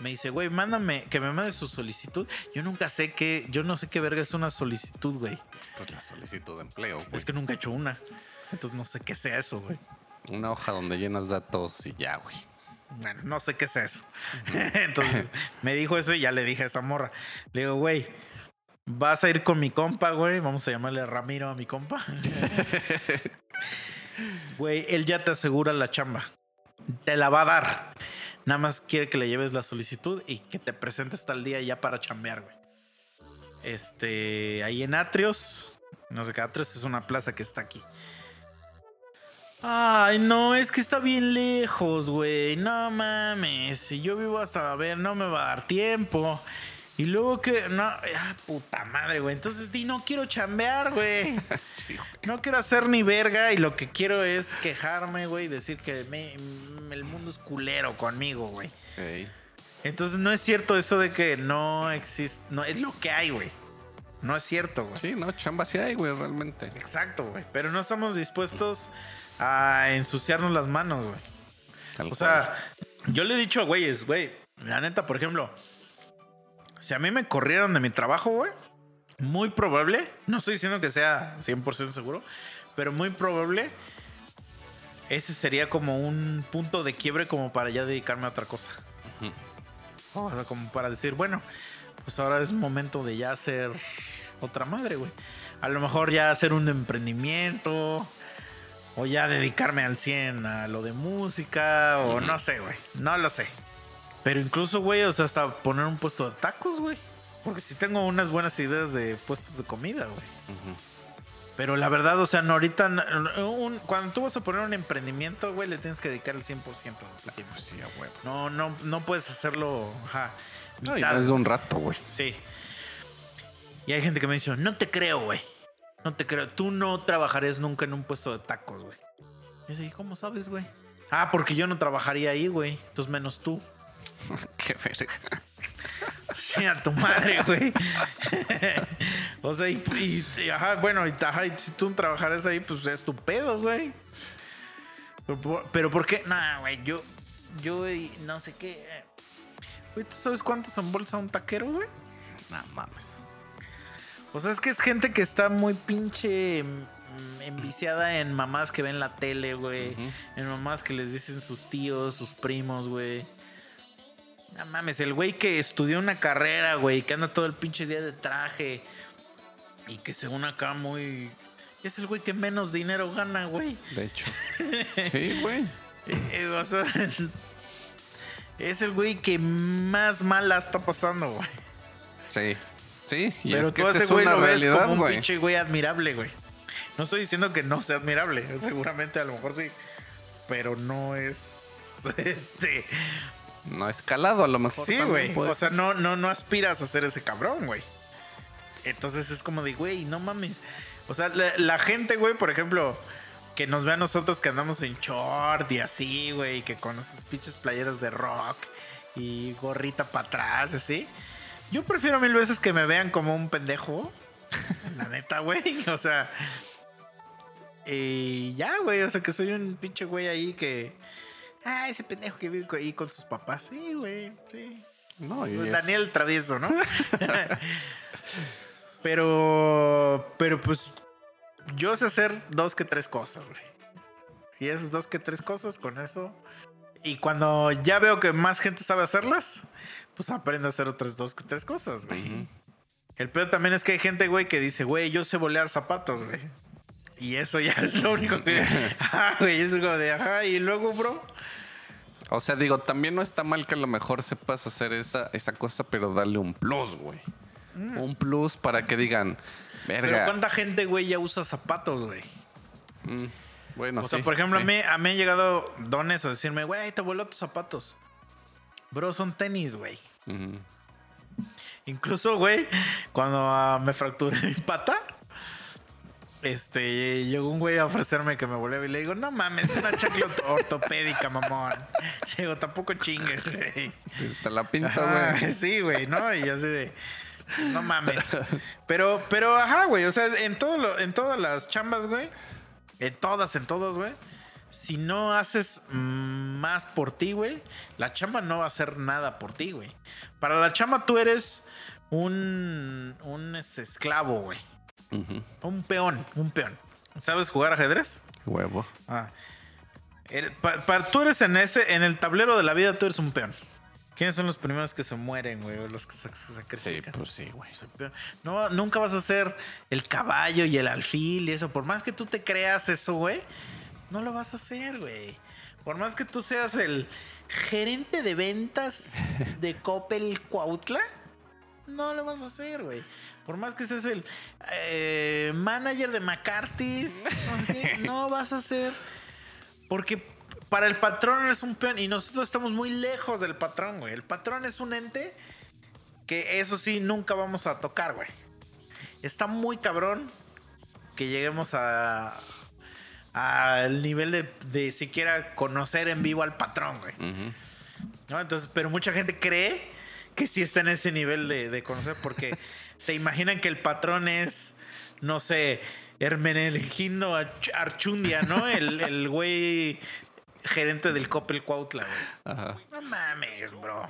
Me dice, güey, mándame, que me mande su solicitud. Yo nunca sé qué, yo no sé qué verga es una solicitud, güey. Pues la solicitud de empleo, güey. Es que nunca he hecho una. Entonces no sé qué sea eso, güey. Una hoja donde llenas datos y ya, güey. Bueno, no sé qué sea eso. Entonces me dijo eso y ya le dije a esa morra. Le digo, güey, vas a ir con mi compa, güey. Vamos a llamarle Ramiro a mi compa. Güey, él ya te asegura la chamba. Te la va a dar. Nada más quiere que le lleves la solicitud y que te presentes tal día ya para chambear, güey. Este, ahí en Atrios. No sé qué, Atrios es una plaza que está aquí. Ay, no, es que está bien lejos, güey. No mames. Si yo vivo hasta, a ver, no me va a dar tiempo. Y luego que, no, ah, puta madre, güey. Entonces, di, no quiero chambear, güey. Sí, güey. No quiero hacer ni verga y lo que quiero es quejarme, güey, y decir que me- el mundo es culero conmigo, güey. Ey. Entonces no es cierto eso de que no existe, no es lo que hay, güey. No es cierto, güey. Sí, no, chamba sí hay, güey, realmente. Exacto, güey. Pero no estamos dispuestos a ensuciarnos las manos, güey. Tal O cual. sea, yo le he dicho a güeyes, güey, la neta, por ejemplo, si a mí me corrieron de mi trabajo, güey, muy probable, no estoy diciendo que sea 100% seguro, pero muy probable, ese sería como un punto de quiebre como para ya dedicarme a otra cosa. O sea, como para decir, bueno, pues ahora es momento de ya hacer otra madre, güey. A lo mejor ya hacer un emprendimiento. O ya dedicarme al 100 a lo de música. O no sé, güey. No lo sé. Pero incluso, güey, o sea, hasta poner un puesto de tacos, güey. Porque sí tengo unas buenas ideas de puestos de comida, güey. Pero la verdad, o sea, no, ahorita, un- cuando tú vas a poner un emprendimiento, güey, le tienes que dedicar el 100% de tu tiempo. Pues sí, a huevo. No, no, no puedes hacerlo, ajá. No, y no es de un rato, güey. Sí. Y hay gente que me dice, no te creo, güey. No te creo. Tú no trabajarías nunca en un puesto de tacos, güey. Y yo dije, ¿cómo sabes, güey? Ah, porque yo no trabajaría ahí, güey. Entonces menos tú. Qué verga. Sí, a tu madre, güey. o sea, y, y- y, ajá, bueno, y, ajá, y si tú trabajaras ahí, pues es tu pedo, güey. Pero, pero ¿por qué? Nah, güey, yo, yo no sé qué. Güey, ¿tú sabes cuántos embolsa un taquero, güey? No mames. O sea, es que es gente que está muy pinche mm, enviciada en mamás que ven la tele, güey. En mamás que les dicen sus tíos, sus primos, güey. No mames, el güey que estudió una carrera, güey, que anda todo el pinche día de traje y que según acá muy... Es el güey que menos dinero gana, güey. De hecho. Sí, güey. Eh, eh, o sea, es el güey que más mala está pasando, güey. Sí. Sí. Y Pero es que tú a ese es güey lo ves como un güey. pinche güey admirable, güey. No estoy diciendo que no sea admirable, seguramente a lo mejor sí. Pero no es. Este. No ha escalado a lo mejor. Sí, güey. puede O sea, no, no, no aspiras a ser ese cabrón, güey. Entonces es como de, güey, no mames. O sea, la, la gente, güey, por ejemplo, que nos ve a nosotros que andamos en short y así, güey, que con esas pinches playeras de rock y gorrita para atrás, así. Yo prefiero mil veces que me vean como un pendejo. La neta, güey. O sea. Y ya, güey. O sea, que soy un pinche güey ahí que. Ah, ese pendejo que vive ahí con sus papás. Sí, güey. Sí. No, y es- Daniel Travieso, ¿no? pero. Pero pues. Yo sé hacer dos que tres cosas, güey. Y esas dos que tres cosas, con eso. Y cuando ya veo que más gente sabe hacerlas, pues aprendo a hacer otras dos que tres cosas, güey. El peor también es que hay gente, güey, que dice, güey, yo sé bolear zapatos, güey. Y eso ya es lo único que. Ajá, güey, es como de, ajá, y luego, bro. O sea, digo, también no está mal que a lo mejor sepas hacer esa, esa cosa, pero dale un plus, güey. Un plus para que digan, Pero verga. ¿cuánta gente, güey, ya usa zapatos, güey? mm, bueno, o sea, por ejemplo, sí. a, mí, a mí han llegado dones a decirme, güey, te vuelo tus zapatos. Bro, son tenis, güey. Incluso, güey, cuando ah, me fracturé mi pata, este, llegó un güey a ofrecerme que me volviera y le digo, no mames, es una chancla ortopédica, mamón. Digo, tampoco chingues, güey. Te- la pinta, güey. Sí, güey, ¿no? Y así de. No mames. Pero, pero, ajá, güey. O sea, en, todo lo- en todas las chambas, güey. En todas, en todas, güey. Si no haces más por ti, güey, la chamba no va a hacer nada por ti, güey. Para la chamba tú eres un, un este, esclavo, güey. Un peón, un peón. ¿Sabes jugar ajedrez? Huevo. Ah. Pa- tú eres en ese, en el tablero de la vida, tú eres un peón. ¿Quiénes son los primeros que se mueren, güey? Los que se, se Sí, sacrifican. pues sí, güey. No, nunca vas a ser el caballo y el alfil y eso. Por más que tú te creas eso, güey, no lo vas a hacer, güey. Por más que tú seas el gerente de ventas de Coppel Cuautla, no lo vas a hacer, güey. Por más que seas el eh, manager de McCarthy's, no, vas a ser. Porque para el patrón eres un peón y nosotros estamos muy lejos del patrón, güey. El patrón es un ente que eso sí nunca vamos a tocar, güey. Está muy cabrón que lleguemos a al nivel de, de siquiera conocer en vivo al patrón, güey. ¿no? Entonces, pero mucha gente cree que sí está en ese nivel de, de conocer porque se imaginan que el patrón es, no sé, Hermenegildo Arch- Archundia, ¿no? El, el güey gerente del Coppel Cuautla, güey. Ajá. No mames, bro.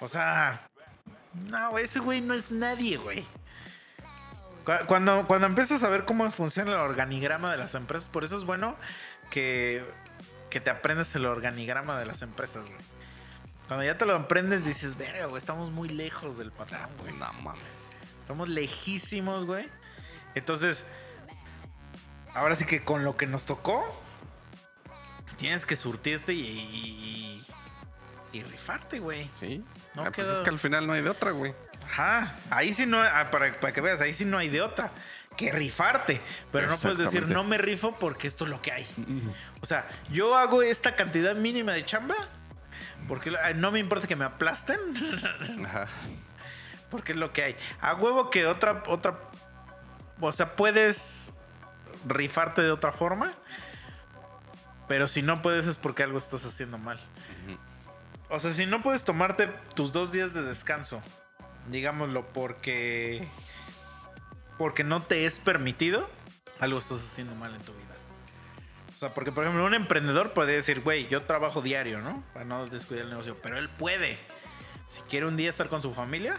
O sea, no, güey, ese güey no es nadie, güey. Cu- Cuando, cuando empiezas a ver cómo funciona el organigrama de las empresas, por eso es bueno que, que te aprendas el organigrama de las empresas, güey. Cuando ya te lo aprendes, dices, verga, güey, estamos muy lejos del patrón, güey. No mames. Estamos lejísimos, güey. Entonces, ahora sí que con lo que nos tocó, tienes que surtirte y, y, y- y rifarte, güey. Sí. No Ah, pues queda- es que al final no hay de otra, güey. Ajá, ahí sí no, ah, para, para que veas, ahí sí no hay de otra que rifarte. Pero no puedes decir, no me rifo porque esto es lo que hay. O sea, yo hago esta cantidad mínima de chamba porque no me importa que me aplasten. Ajá. Porque es lo que hay. A huevo que otra, otra. O sea, puedes rifarte de otra forma. Pero si no puedes es porque algo estás haciendo mal. O sea, si no puedes tomarte tus dos días de descanso, digámoslo, porque. Porque no te es permitido, algo estás haciendo mal en tu vida. O sea, porque por ejemplo, un emprendedor puede decir, güey, yo trabajo diario, ¿no? Para no descuidar el negocio. Pero él puede. Si quiere un día estar con su familia,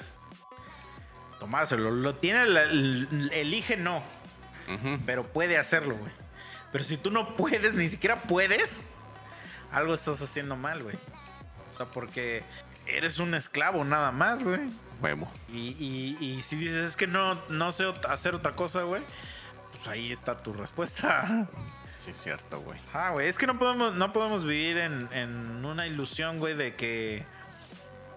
tomárselo. Lo tiene, la- elige no, pero puede hacerlo, güey. Pero si tú no puedes, ni siquiera puedes, algo estás haciendo mal, güey. O sea, porque eres un esclavo nada más, güey. Huevo. Y, y- y si dices, es que no, no sé hacer otra cosa, güey, pues ahí está tu respuesta. Sí, cierto, güey. Ah, güey, es que no podemos, no podemos vivir en, en una ilusión, güey, de que,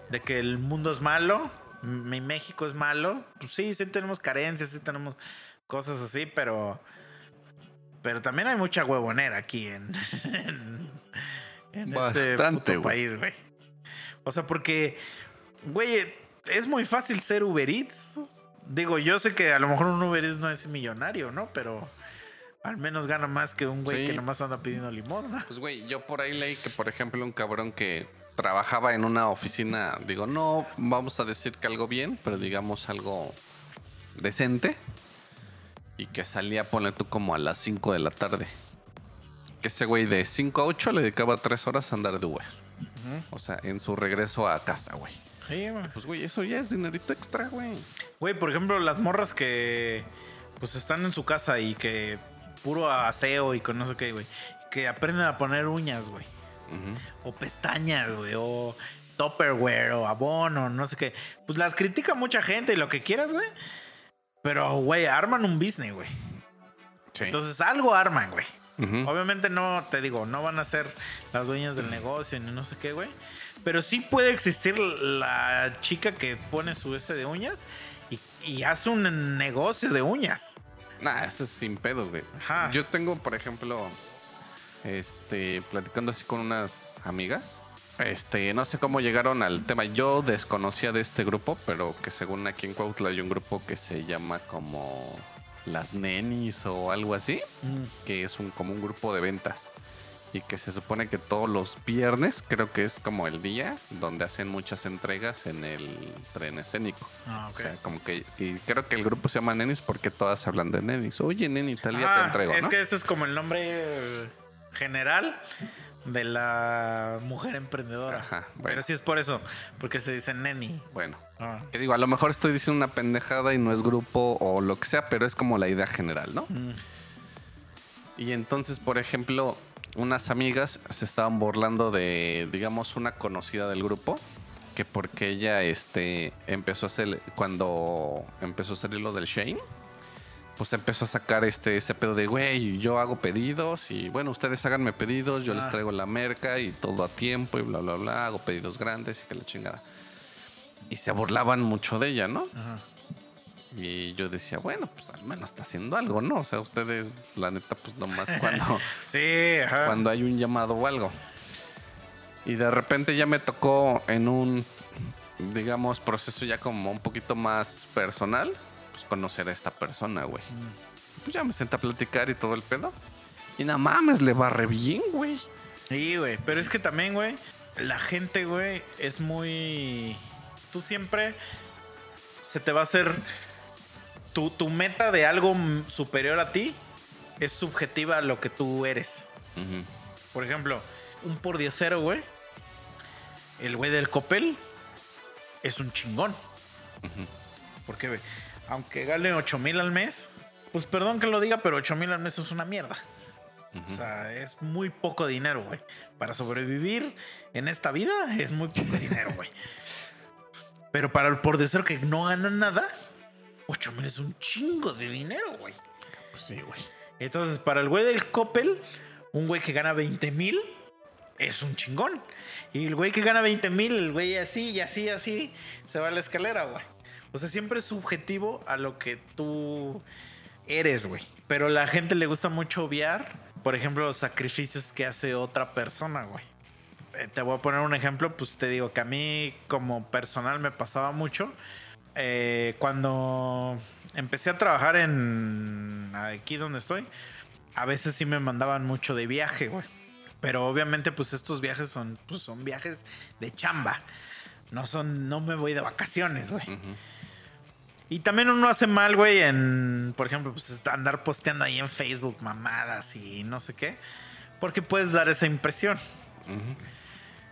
de que el mundo es malo, mi México es malo. Pues sí, sí tenemos carencias, sí tenemos cosas así, pero, pero también hay mucha huevonera aquí en, en, en este puto país, güey. O sea, porque, güey, es muy fácil ser Uber Eats. Digo, yo sé que a lo mejor un Uber Eats no es millonario, ¿no? Pero al menos gana más que un güey Sí. que nomás anda pidiendo limosna. Pues, güey, yo por ahí leí que, por ejemplo, un cabrón que trabajaba en una oficina, digo, no vamos a decir que algo bien, pero digamos algo decente, y que salía, ponle tú, como a las 5 de la tarde. Que ese güey de 5 a 8 le dedicaba 3 horas a andar de Uber. O sea, en su regreso a casa, güey. Sí, güey. Pues, güey, eso ya es dinerito extra, güey. Güey, por ejemplo, las morras que pues están en su casa y que puro aseo y con no sé qué, güey. Que aprenden a poner uñas, güey. O pestañas, güey. O Tupperware o abono, no sé qué. Pues las critica mucha gente y lo que quieras, güey. Pero, güey, arman un business, güey. Sí. Entonces algo arman, güey. Obviamente no, te digo, no van a ser las dueñas del negocio ni no sé qué, güey. Pero sí puede existir la chica que pone su ese de uñas y, y hace un negocio de uñas. Nah, eso es sin pedos, güey. Ajá. Yo tengo, por ejemplo, este, platicando así con unas amigas. Este, no sé cómo llegaron al tema. Yo desconocía de este grupo, pero que según aquí en Cuautla hay un grupo que se llama como Las Nenis o algo así, que es un, como un grupo de ventas. Y que se supone que todos los viernes, creo que es como el día, donde hacen muchas entregas en el tren escénico. Ah, O sea, como que. Y creo que el grupo se llama Nenis porque todas hablan de Nenis. Oye, Neni, tal día te Ah, entrego. es ¿no? que ese es como el nombre general de la mujer emprendedora. Ajá, bueno. Pero sí es por eso, porque se dice neni. Bueno, Ah. que digo, a lo mejor estoy diciendo una pendejada y no es grupo o lo que sea, pero es como la idea general, ¿no? Mm. Y entonces, por ejemplo, unas amigas se estaban burlando de, digamos, una conocida del grupo. Que porque ella este, empezó a hacer, cuando empezó a salir lo del Shane, pues empezó a sacar este, ese pedo de, güey, yo hago pedidos y bueno, ustedes háganme pedidos, yo Ah. les traigo la merca y todo a tiempo y bla, bla, bla, hago pedidos grandes y que la chingada. Y se burlaban mucho de ella, ¿no? Ajá. Y yo decía, bueno, pues al menos está haciendo algo, ¿no? O sea, ustedes, la neta, pues nomás cuando, Sí, ajá. cuando hay un llamado o algo. Y de repente ya me tocó en un, digamos, proceso ya como un poquito más personal, pues conocer a esta persona, güey. Mm. Pues ya me senté a platicar y todo el pedo. Y nada mames, le va re bien, güey. Sí, güey. Pero es que también, güey, la gente, güey, es muy. Tú siempre se te va a hacer. Tu, tu meta de algo superior a ti es subjetiva a lo que tú eres. Por ejemplo, un pordiosero, güey. El güey del Copel es un chingón. Porque, güey, aunque gane 8 mil al mes, pues perdón que lo diga, pero 8 mil al mes es una mierda. O sea, es muy poco dinero, güey. Para sobrevivir en esta vida es muy poco dinero, güey. Pero para el pordiosero que no gana nada, 8 mil es un chingo de dinero, güey. Pues sí, güey. Entonces, para el güey del Coppel, un güey que gana 20 mil es un chingón. Y el güey que gana 20 mil, el güey así y así, así, se va a la escalera, güey. O sea, siempre es subjetivo a lo que tú eres, güey. Pero a la gente le gusta mucho obviar, por ejemplo, los sacrificios que hace otra persona, güey. Eh, Te voy a poner un ejemplo, pues te digo que a mí como personal me pasaba mucho. Eh, cuando empecé a trabajar en aquí donde estoy, a veces sí me mandaban mucho de viaje, güey. Pero obviamente, pues estos viajes son, pues, son viajes de chamba. No son, no me voy de vacaciones, güey. Y también uno hace mal, güey, en, por ejemplo, pues andar posteando ahí en Facebook mamadas y no sé qué. Porque puedes dar esa impresión.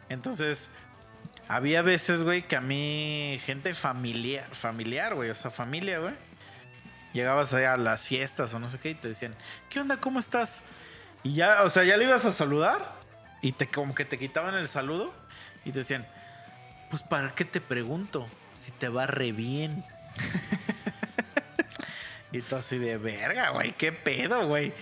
Entonces, Había veces, güey, que a mí, gente familiar, familiar, güey, o sea, familia, güey. Llegabas allá a las fiestas o no sé qué y te decían, ¿qué onda? ¿Cómo estás? Y ya, o sea, ya le ibas a saludar y te como que te quitaban el saludo y te decían, pues ¿para qué te pregunto? Si te va re bien. y tú así de verga, güey, qué pedo, güey.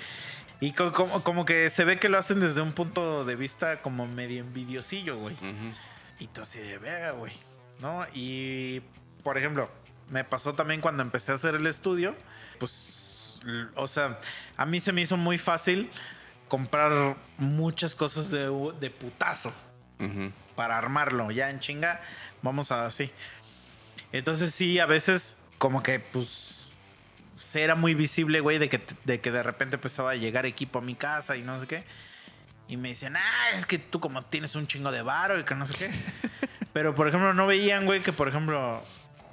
Y co- como, como que se ve que lo hacen desde un punto de vista como medio envidiosillo, güey. Ujú. Y tú así de verga, güey. ¿No? Y, por ejemplo, me pasó también cuando empecé a hacer el estudio, pues, o sea, a mí se me hizo muy fácil comprar muchas cosas de, de putazo para armarlo. Ya en chinga, vamos a así. Entonces sí, a veces como que pues era muy visible, güey, de que, de que de repente empezaba a llegar equipo a mi casa y no sé qué. Y me decían, ah, es que tú como tienes un chingo de varo y que no sé qué. Pero, por ejemplo, no veían, güey, que, por ejemplo,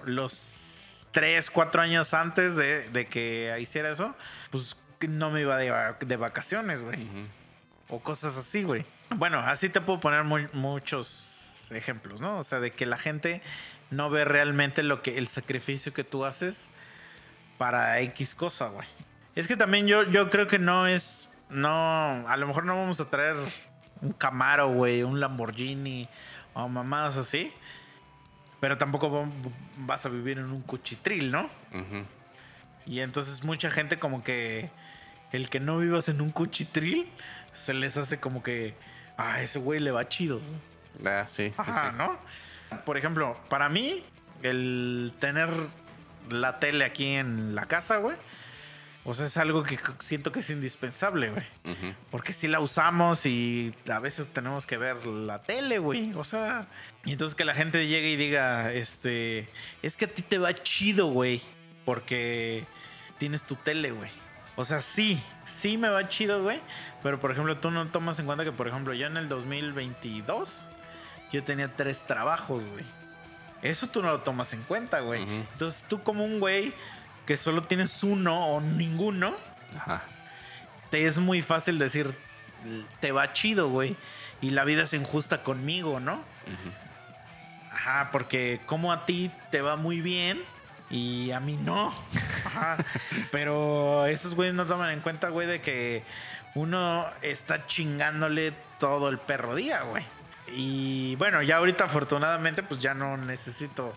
los tres, cuatro años antes de, de que hiciera eso, pues no me iba de, de vacaciones, güey. O cosas así, güey. Bueno, así te puedo poner muy- muchos ejemplos, ¿no? O sea, de que la gente no ve realmente lo que el sacrificio que tú haces para X cosa, güey. Es que también yo, yo creo que no es. No. A lo mejor no vamos a traer un Camaro, güey, un Lamborghini o mamadas así. Pero tampoco vas a vivir en un cuchitril, ¿no? Y entonces mucha gente como que el que no vivas en un cuchitril se les hace como que, ah, ese güey le va chido. Ah, sí, sí, Ajá, sí. ¿no? Por ejemplo, para mí, el tener la tele aquí en la casa, güey, o sea, es algo que siento que es indispensable, güey. Porque sí la usamos y a veces tenemos que ver la tele, güey. O sea, y entonces que la gente llegue y diga, este, es que a ti te va chido, güey, porque tienes tu tele, güey. O sea, sí, sí me va chido, güey. Pero, por ejemplo, tú no tomas en cuenta que, por ejemplo, yo en el 2022, yo tenía tres trabajos, güey. Eso tú no lo tomas en cuenta, güey. Entonces tú como un güey que solo tienes uno o ninguno, Ajá. te es muy fácil decir, te va chido, güey. Y la vida es injusta conmigo, ¿no? Ajá, porque como a ti te va muy bien y a mí no. Ajá. Pero esos güeyes no toman en cuenta, güey, de que uno está chingándole todo el perro día, güey. Y bueno, ya ahorita afortunadamente pues ya no necesito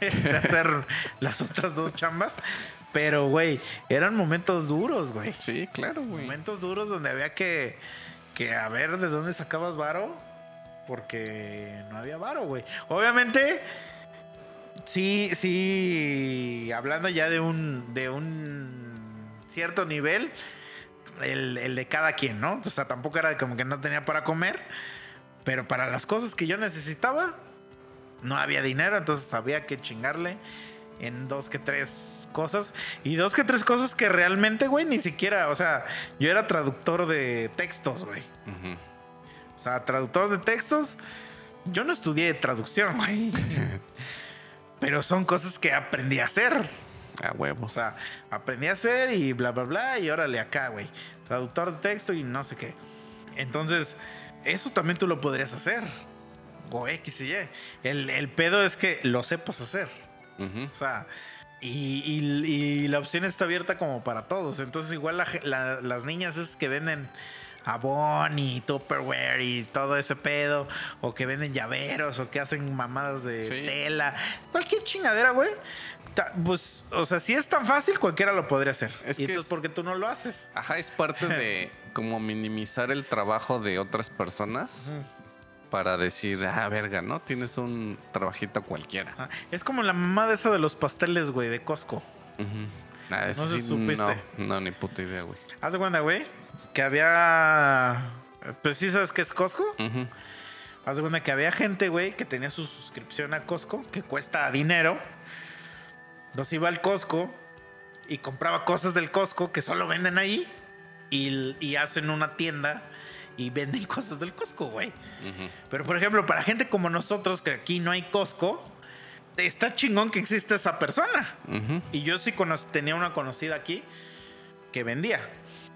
hacer las otras dos chambas. Pero, güey, eran momentos duros, güey. Sí, claro, güey. Momentos duros donde había que, que a ver de dónde sacabas varo. Porque no había varo, güey. Obviamente, sí, sí, hablando ya de un, de un cierto nivel, el, el de cada quien, ¿no? O sea, tampoco era como que no tenía para comer. Pero para las cosas que yo necesitaba, no había dinero. Entonces había que chingarle en dos que tres cosas. Y dos que tres cosas que realmente, güey, ni siquiera, o sea, yo era traductor de textos, güey. O sea, traductor de textos, yo no estudié traducción, güey. Pero son cosas que aprendí a hacer. A O huevos. sea, aprendí a hacer y bla, bla, bla, y órale acá, güey. Traductor de texto y no sé qué. Entonces, eso también tú lo podrías hacer. O X y Y. El, el pedo es que lo sepas hacer. O sea, y, y- y la opción está abierta como para todos. Entonces, igual la ge- la- las niñas es que venden Avon y Tupperware y todo ese pedo, o que venden llaveros, o que hacen mamadas de Sí. tela, cualquier chingadera, güey. Ta- Pues, o sea, si es tan fácil, cualquiera lo podría hacer. Es y que entonces, es- ¿por qué tú no lo haces? Ajá, es parte de como minimizar el trabajo de otras personas para decir, ah, verga, ¿no? Tienes un trabajito cualquiera. Ajá. Es como la mamada esa de los pasteles, güey, de Costco. Ujú. Ah, eso No sé sí, supiste. no, no, ni puta idea, güey. Haz de cuenta, güey, que había. Pues sí, ¿sabes qué es Costco? Ujú. Haz de cuenta que había gente, güey, que tenía su suscripción a Costco, que cuesta dinero. Entonces iba al Costco y compraba cosas del Costco que solo venden ahí y, y hacen una tienda y venden cosas del Costco, güey. Ujú. Pero, por ejemplo, para gente como nosotros, que aquí no hay Costco, está chingón que exista esa persona. Ujú. Y yo sí tenía una conocida aquí que vendía.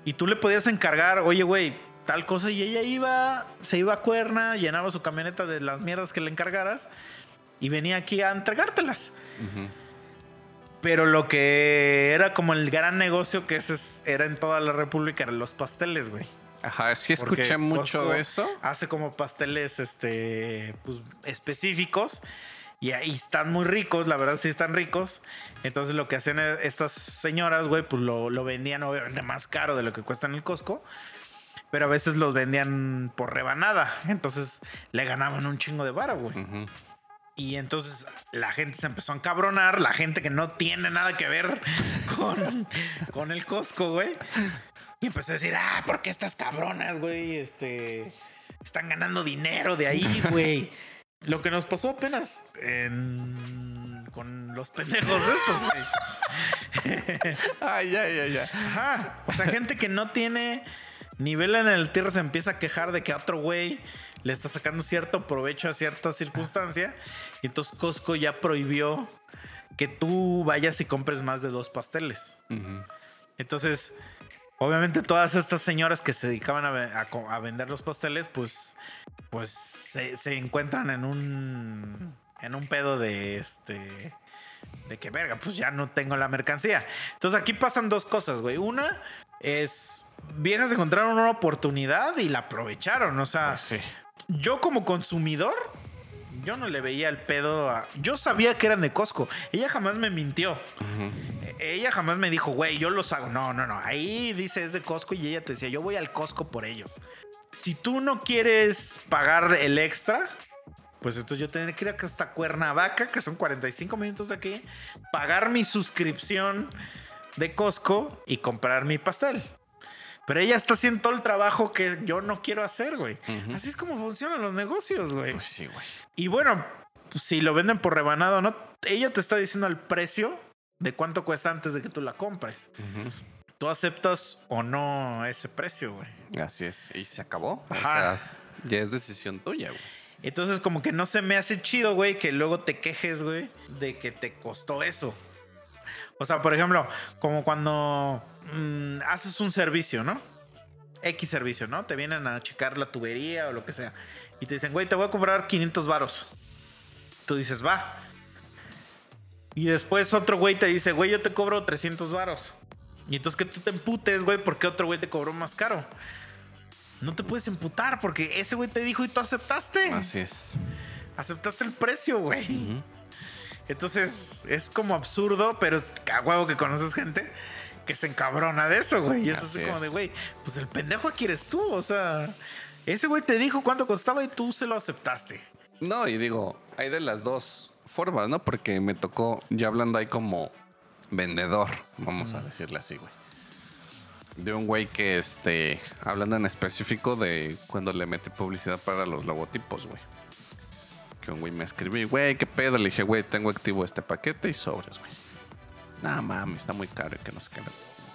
Y tú le podías encargar, oye, güey, tal cosa. Y ella iba, se iba a cuerna, llenaba su camioneta de las mierdas que le encargaras y venía aquí a entregártelas. Ujú. Pero lo que era como el gran negocio que ese es- era en toda la República eran los pasteles, güey. Ajá, sí Porque escuché mucho Costco de eso. Hace como pasteles este, pues, específicos. Y ahí están muy ricos, la verdad sí están ricos. Entonces lo que hacían e- estas señoras, güey, pues lo, lo vendían obviamente más caro de lo que cuesta en el Costco. Pero a veces los vendían por rebanada. Entonces le ganaban un chingo de vara, güey. Ujú. Y entonces la gente se empezó a encabronar, la gente que no tiene nada que ver con, con el Costco, güey. Y empezó a decir, ah, ¿por qué estas cabronas, güey? Este, están ganando dinero de ahí, güey. Lo que nos pasó apenas en- con los pendejos estos, güey. Ay, ay, ay, ay. Ajá. O sea, gente que no tiene nivel en el tierra se empieza a quejar de que a otro güey le está sacando cierto provecho a cierta circunstancia. Y entonces Costco ya prohibió que tú vayas y compres más de dos pasteles. Entonces, obviamente todas estas señoras que se dedicaban a, a vender los pasteles, pues, pues se, se encuentran en un, en un pedo de este, de que verga, pues ya no tengo la mercancía. Entonces aquí pasan dos cosas, güey. Una es viejas encontraron una oportunidad y la aprovecharon. O sea, Pues sí. yo como consumidor, yo no le veía el pedo a... Yo sabía que eran de Costco. Ella jamás me mintió. Ella jamás me dijo, güey, yo los hago. No, no, no. Ahí dice es de Costco y ella te decía, yo voy al Costco por ellos. Si tú no quieres pagar el extra, pues entonces yo tendré que ir hasta Cuernavaca, que son 45 minutos de aquí, pagar mi suscripción de Costco y comprar mi pastel. Pero ella está haciendo todo el trabajo que yo no quiero hacer, güey. Así es como funcionan los negocios, güey. Pues sí, güey. Y bueno, pues, si lo venden por rebanado, ¿no? Ella te está diciendo el precio de cuánto cuesta antes de que tú la compres. ¿Tú aceptas o no ese precio, güey? Así es. Y se acabó. O Ajá. sea, ya es decisión tuya, güey. Entonces, como que no se me hace chido, güey, que luego te quejes, güey, de que te costó eso. O sea, por ejemplo, como cuando mm, haces un servicio, ¿no? X servicio, ¿no? Te vienen a checar la tubería o lo que sea. Y te dicen, güey, te voy a comprar 500 varos. Tú dices, va. Y después otro güey te dice, güey, yo te cobro 300 varos. Y entonces que tú te emputes, güey, porque otro güey te cobró más caro. No te puedes emputar porque ese güey te dijo y tú aceptaste. Así es. Aceptaste el precio, güey. Entonces es como absurdo, pero es a huevo que conoces gente que se encabrona de eso, güey. Y es así, Así como es. de, güey, pues el pendejo aquí eres tú. O sea, ese güey te dijo cuánto costaba y tú se lo aceptaste. No, y digo, hay de las dos formas, ¿no? Porque me tocó, ya hablando ahí como vendedor, vamos a decirle así, güey. De un güey que, este, hablando en específico de cuando le mete publicidad para los logotipos, güey. Que un güey me escribió, güey, ¿qué pedo? Le dije, güey, tengo activo este paquete y sobres, güey. Nah, mami, está muy caro y que no sé qué.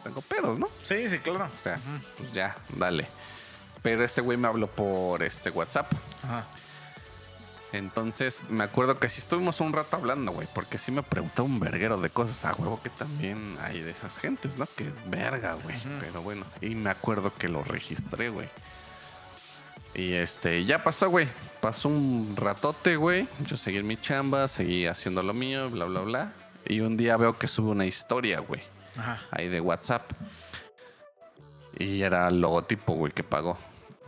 Tengo pedos, ¿no? Sí, sí, claro. O sea, pues ya, dale. Pero este güey me habló por este WhatsApp. Ajá. Entonces, me acuerdo que sí estuvimos un rato hablando, güey, porque sí me preguntó un verguero de cosas a huevo que también hay de esas gentes, ¿no? Que verga, güey. Pero bueno, y me acuerdo que lo registré, güey. Y este, ya pasó, güey. Pasó un ratote, güey. Yo seguí en mi chamba, seguí haciendo lo mío, bla, bla, bla. Y un día veo que sube una historia, güey, Ajá. ahí de WhatsApp. Y era el logotipo, güey, que pagó.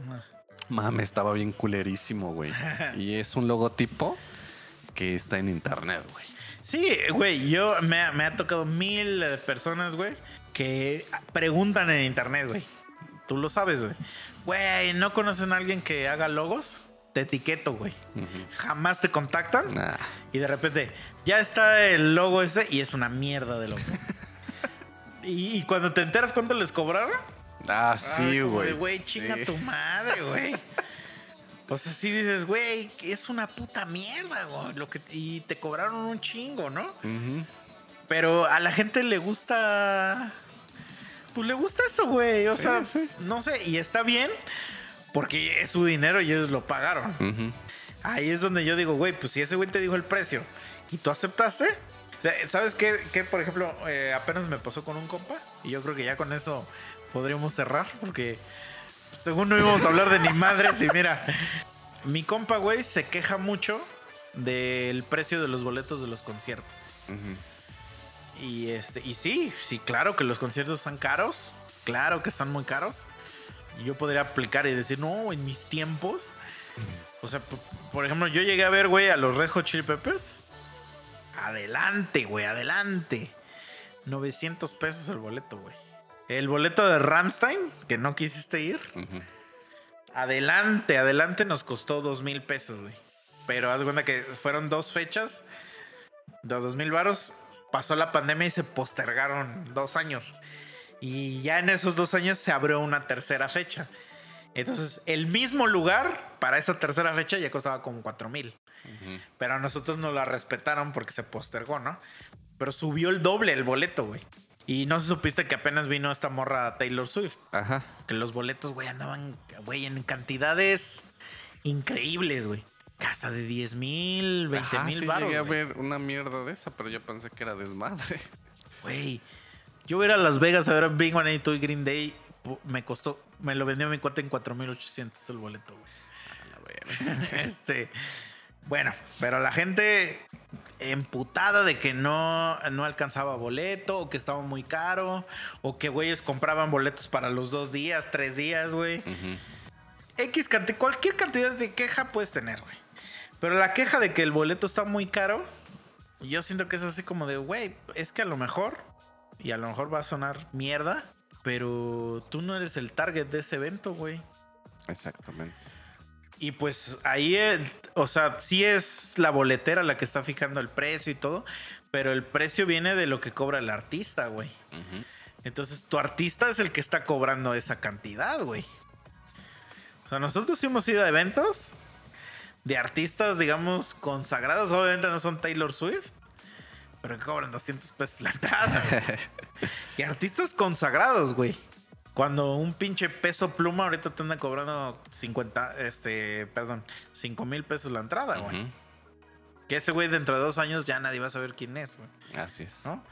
Ajá. Mame, estaba bien culerísimo, güey. Y es un logotipo que está en internet, güey. Sí, güey, yo me, ha- me ha tocado mil eh, personas, güey, que preguntan en internet, güey. Tú lo sabes, güey. Güey, ¿no conocen a alguien que haga logos? Te etiqueto, güey. Jamás te contactan Nah. y de repente ya está el logo ese y es una mierda de logo. y, y cuando te enteras cuánto les cobraron, Ah, sí, güey. Güey, chinga Sí. tu madre, güey. O sea, sí dices, güey, es una puta mierda, güey. Lo que, y te cobraron un chingo, ¿no? Pero a la gente le gusta. Pues le gusta eso, güey. O Sí, sea, sí. no sé. Y está bien porque es su dinero y ellos lo pagaron. Ahí es donde yo digo, güey, pues si ese güey te dijo el precio y tú aceptaste. ¿Sabes qué? Que, por ejemplo, eh, apenas me pasó con un compa y yo creo que ya con eso podríamos cerrar porque Según no íbamos a hablar de ni madres y mira, mi compa, güey, se queja mucho del precio de los boletos de los conciertos. Y este, y sí, sí, claro que los conciertos están caros. Claro que están muy caros. Y Yo podría aplicar y decir, no, en mis tiempos. O sea, por, por ejemplo, yo llegué a ver, güey, a los Red Hot Chili Peppers. Adelante, güey, adelante. 900 pesos el boleto, güey. El boleto de Ramstein, que no quisiste ir. Adelante, adelante nos costó dos mil pesos, güey. Pero haz cuenta que fueron dos fechas de dos mil varos. Pasó la pandemia y se postergaron dos años. Y ya en esos dos años se abrió una tercera fecha. Entonces, el mismo lugar para esa tercera fecha ya costaba como cuatro mil. Ujú. Pero a nosotros nos la respetaron porque se postergó, ¿no? Pero subió el doble el boleto, güey. Y no se supiste que apenas vino esta morra Taylor Swift. Ajá. Que los boletos, güey, andaban, güey, en cantidades increíbles, güey. Casa de 10 mil, 20 Ajá, mil sí baros, llegué a ver una mierda de esa, pero yo pensé que era desmadre. Güey, yo voy a ir a Las Vegas a ver a Big One y Green Day. Me costó, me lo vendió mi cuate en 4,800 el boleto, güey. A este, bueno, pero la gente emputada de que no, no alcanzaba boleto, o que estaba muy caro, o que güeyes compraban boletos para los dos días, tres días, güey. X cantidad, cualquier cantidad de queja puedes tener, güey. Pero la queja de que el boleto está muy caro, yo siento que es así como de, güey, es que a lo mejor, y a lo mejor va a sonar mierda, pero tú no eres el target de ese evento, güey. Exactamente. Y pues ahí, el- o sea, sí es la boletera la que está fijando el precio y todo, pero el precio viene de lo que cobra el artista, güey. Entonces tu artista es el que está cobrando esa cantidad, güey. O sea, nosotros hemos ido a eventos de artistas, digamos, consagrados. Obviamente no son Taylor Swift, pero que cobran 200 pesos la entrada. güey. y artistas consagrados, güey. Cuando un pinche peso pluma ahorita te anda cobrando 50, este, perdón, 5 mil pesos la entrada, güey. Que ese güey dentro de dos años ya nadie va a saber quién es, güey. Así es. ¿no?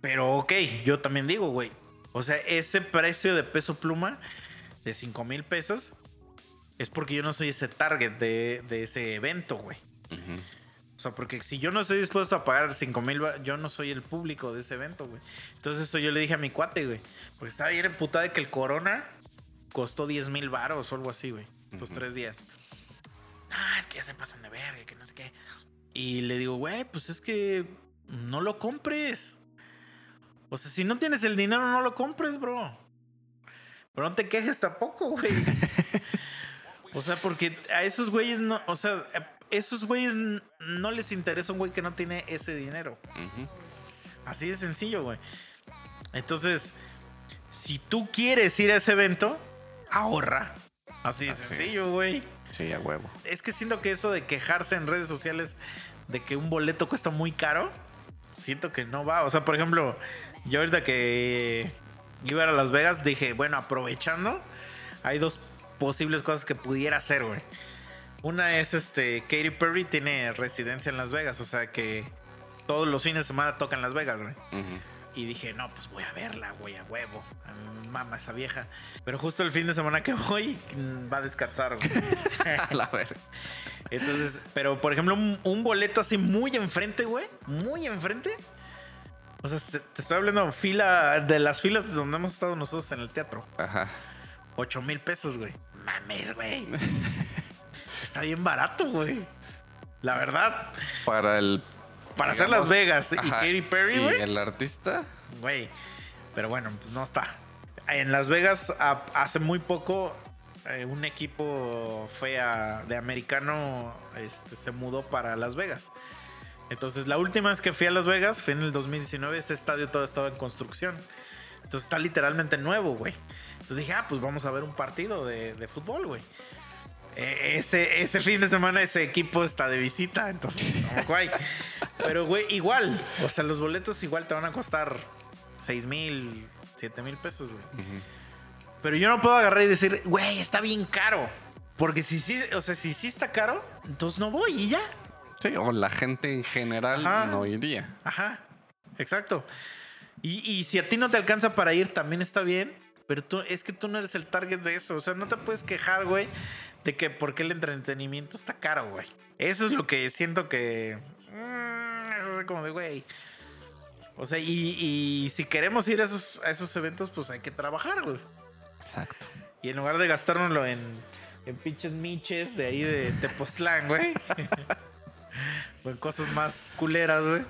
Pero ok, yo también digo, güey. O sea, ese precio de peso pluma de 5 mil pesos es porque yo no soy ese target de, de ese evento, güey. Ujú. O sea, porque si yo no estoy dispuesto a pagar 5 mil, yo no soy el público de ese evento, güey. Entonces eso yo le dije a mi cuate, güey. Porque estaba bien emputada de que el Corona costó 10 mil baros o algo así, güey. Los tres días. Ah, es que ya se pasan de verga, que no sé qué. Y le digo, güey, pues es que no lo compres. O sea, si no tienes el dinero, no lo compres, bro. Pero no te quejes tampoco, güey. O sea, porque a esos güeyes no, o sea, esos güeyes no les interesa un güey que no tiene ese dinero. Así de sencillo, güey. Entonces, si tú quieres ir a ese evento, ahorra. Así de Así sencillo, güey. Sí, a huevo. Es que siento que eso de quejarse en redes sociales de que un boleto cuesta muy caro, siento que no va. O sea, por ejemplo, yo ahorita que iba a Las Vegas dije, bueno, aprovechando, hay dos posibles cosas que pudiera hacer, güey. Una es este, Katy Perry tiene residencia en Las Vegas, o sea que todos los fines de semana toca en Las Vegas, güey. Y dije, no, pues voy a verla, güey, a huevo. A mi mamá, esa vieja. Pero justo el fin de semana que voy, mm, va a descansar, güey. A la verga. Entonces, pero por ejemplo, un, un boleto así muy enfrente, güey. Muy enfrente. O sea, se- te estoy hablando fila de las filas de donde hemos estado nosotros en el teatro. Ajá. 8 mil pesos, güey. Mames, güey. Está bien barato, güey. La verdad. Para el. Para hacer Las Vegas y Katy Perry, güey. el artista. Güey. Pero bueno, pues no está. En Las Vegas, a- hace muy poco, eh, un equipo de americano, este, se mudó para Las Vegas. Entonces, la última vez que fui a Las Vegas fue en el 2019. Ese estadio todo estaba en construcción. Entonces, está literalmente nuevo, güey. Entonces dije, ah, pues vamos a ver un partido de, de fútbol, güey. Eh, ese, ese fin de semana ese equipo está de visita, entonces, no, guay. Pero, güey, igual. O sea, los boletos igual te van a costar 6 mil, 7 mil pesos, güey. Pero yo no puedo agarrar y decir, güey, está bien caro. Porque si sí, o sea, si sí está caro, entonces no voy y ya. Sí, o la gente en general Ajá. no iría. Ajá, exacto. Y, y si a ti no te alcanza para ir, también está bien. Pero tú, es que tú no eres el target de eso. O sea, no te puedes quejar, güey, de que porque el entretenimiento está caro, güey. Eso es lo que siento que. mm, eso es como de, güey. O sea, y, y si queremos ir a esos, a esos eventos, pues hay que trabajar, güey. Exacto. Y en lugar de gastárnoslo en, en pinches miches de ahí de Tepoztlán, güey. o en cosas más culeras, güey.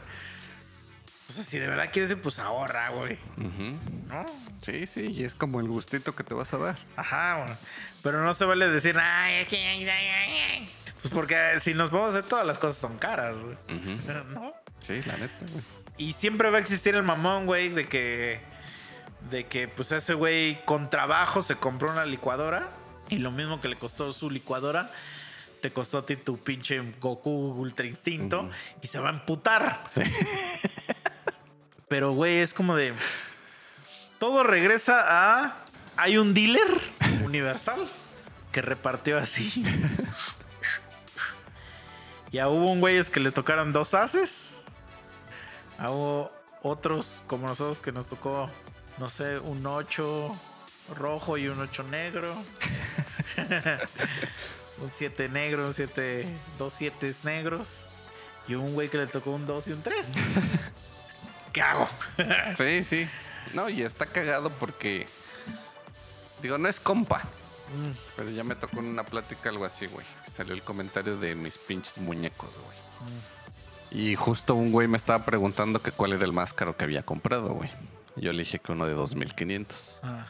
Sea, si de verdad quieres ir, pues ahorra, güey. Ujú. ¿No? Sí, sí, y es como el gustito que te vas a dar. Ajá, bueno. Pero no se vale decir, ay, es que... ay, ay, ay". Pues porque si nos vamos a hacer, todas las cosas son caras, güey. Ujú. ¿No? Sí, la neta, güey. Y siempre va a existir el mamón, güey, de que... De que, pues, ese güey con trabajo se compró una licuadora. Y lo mismo que le costó su licuadora, te costó a ti tu pinche Goku Ultra Instinto. Y se va a emputar. Sí. Pero, güey, es como de. Todo regresa a. Hay un dealer universal que repartió así. Ya hubo un güeyes que le tocaron dos haces. Ah, Hubo otros como nosotros que nos tocó, no sé, un 8 rojo y un 8 negro. un 7 negro, un 7, dos 7 negros. Y un güey que le tocó un 2 y un 3. ¿Qué hago? Sí, sí. No, y está cagado porque. Digo, no es compa. Mm, Pero ya me tocó en una plática algo así, güey. Salió el comentario de mis pinches muñecos, güey. mm. Y justo un güey me estaba preguntando que cuál era el más caro que había comprado, güey. Yo le dije que uno de 2500. Ah,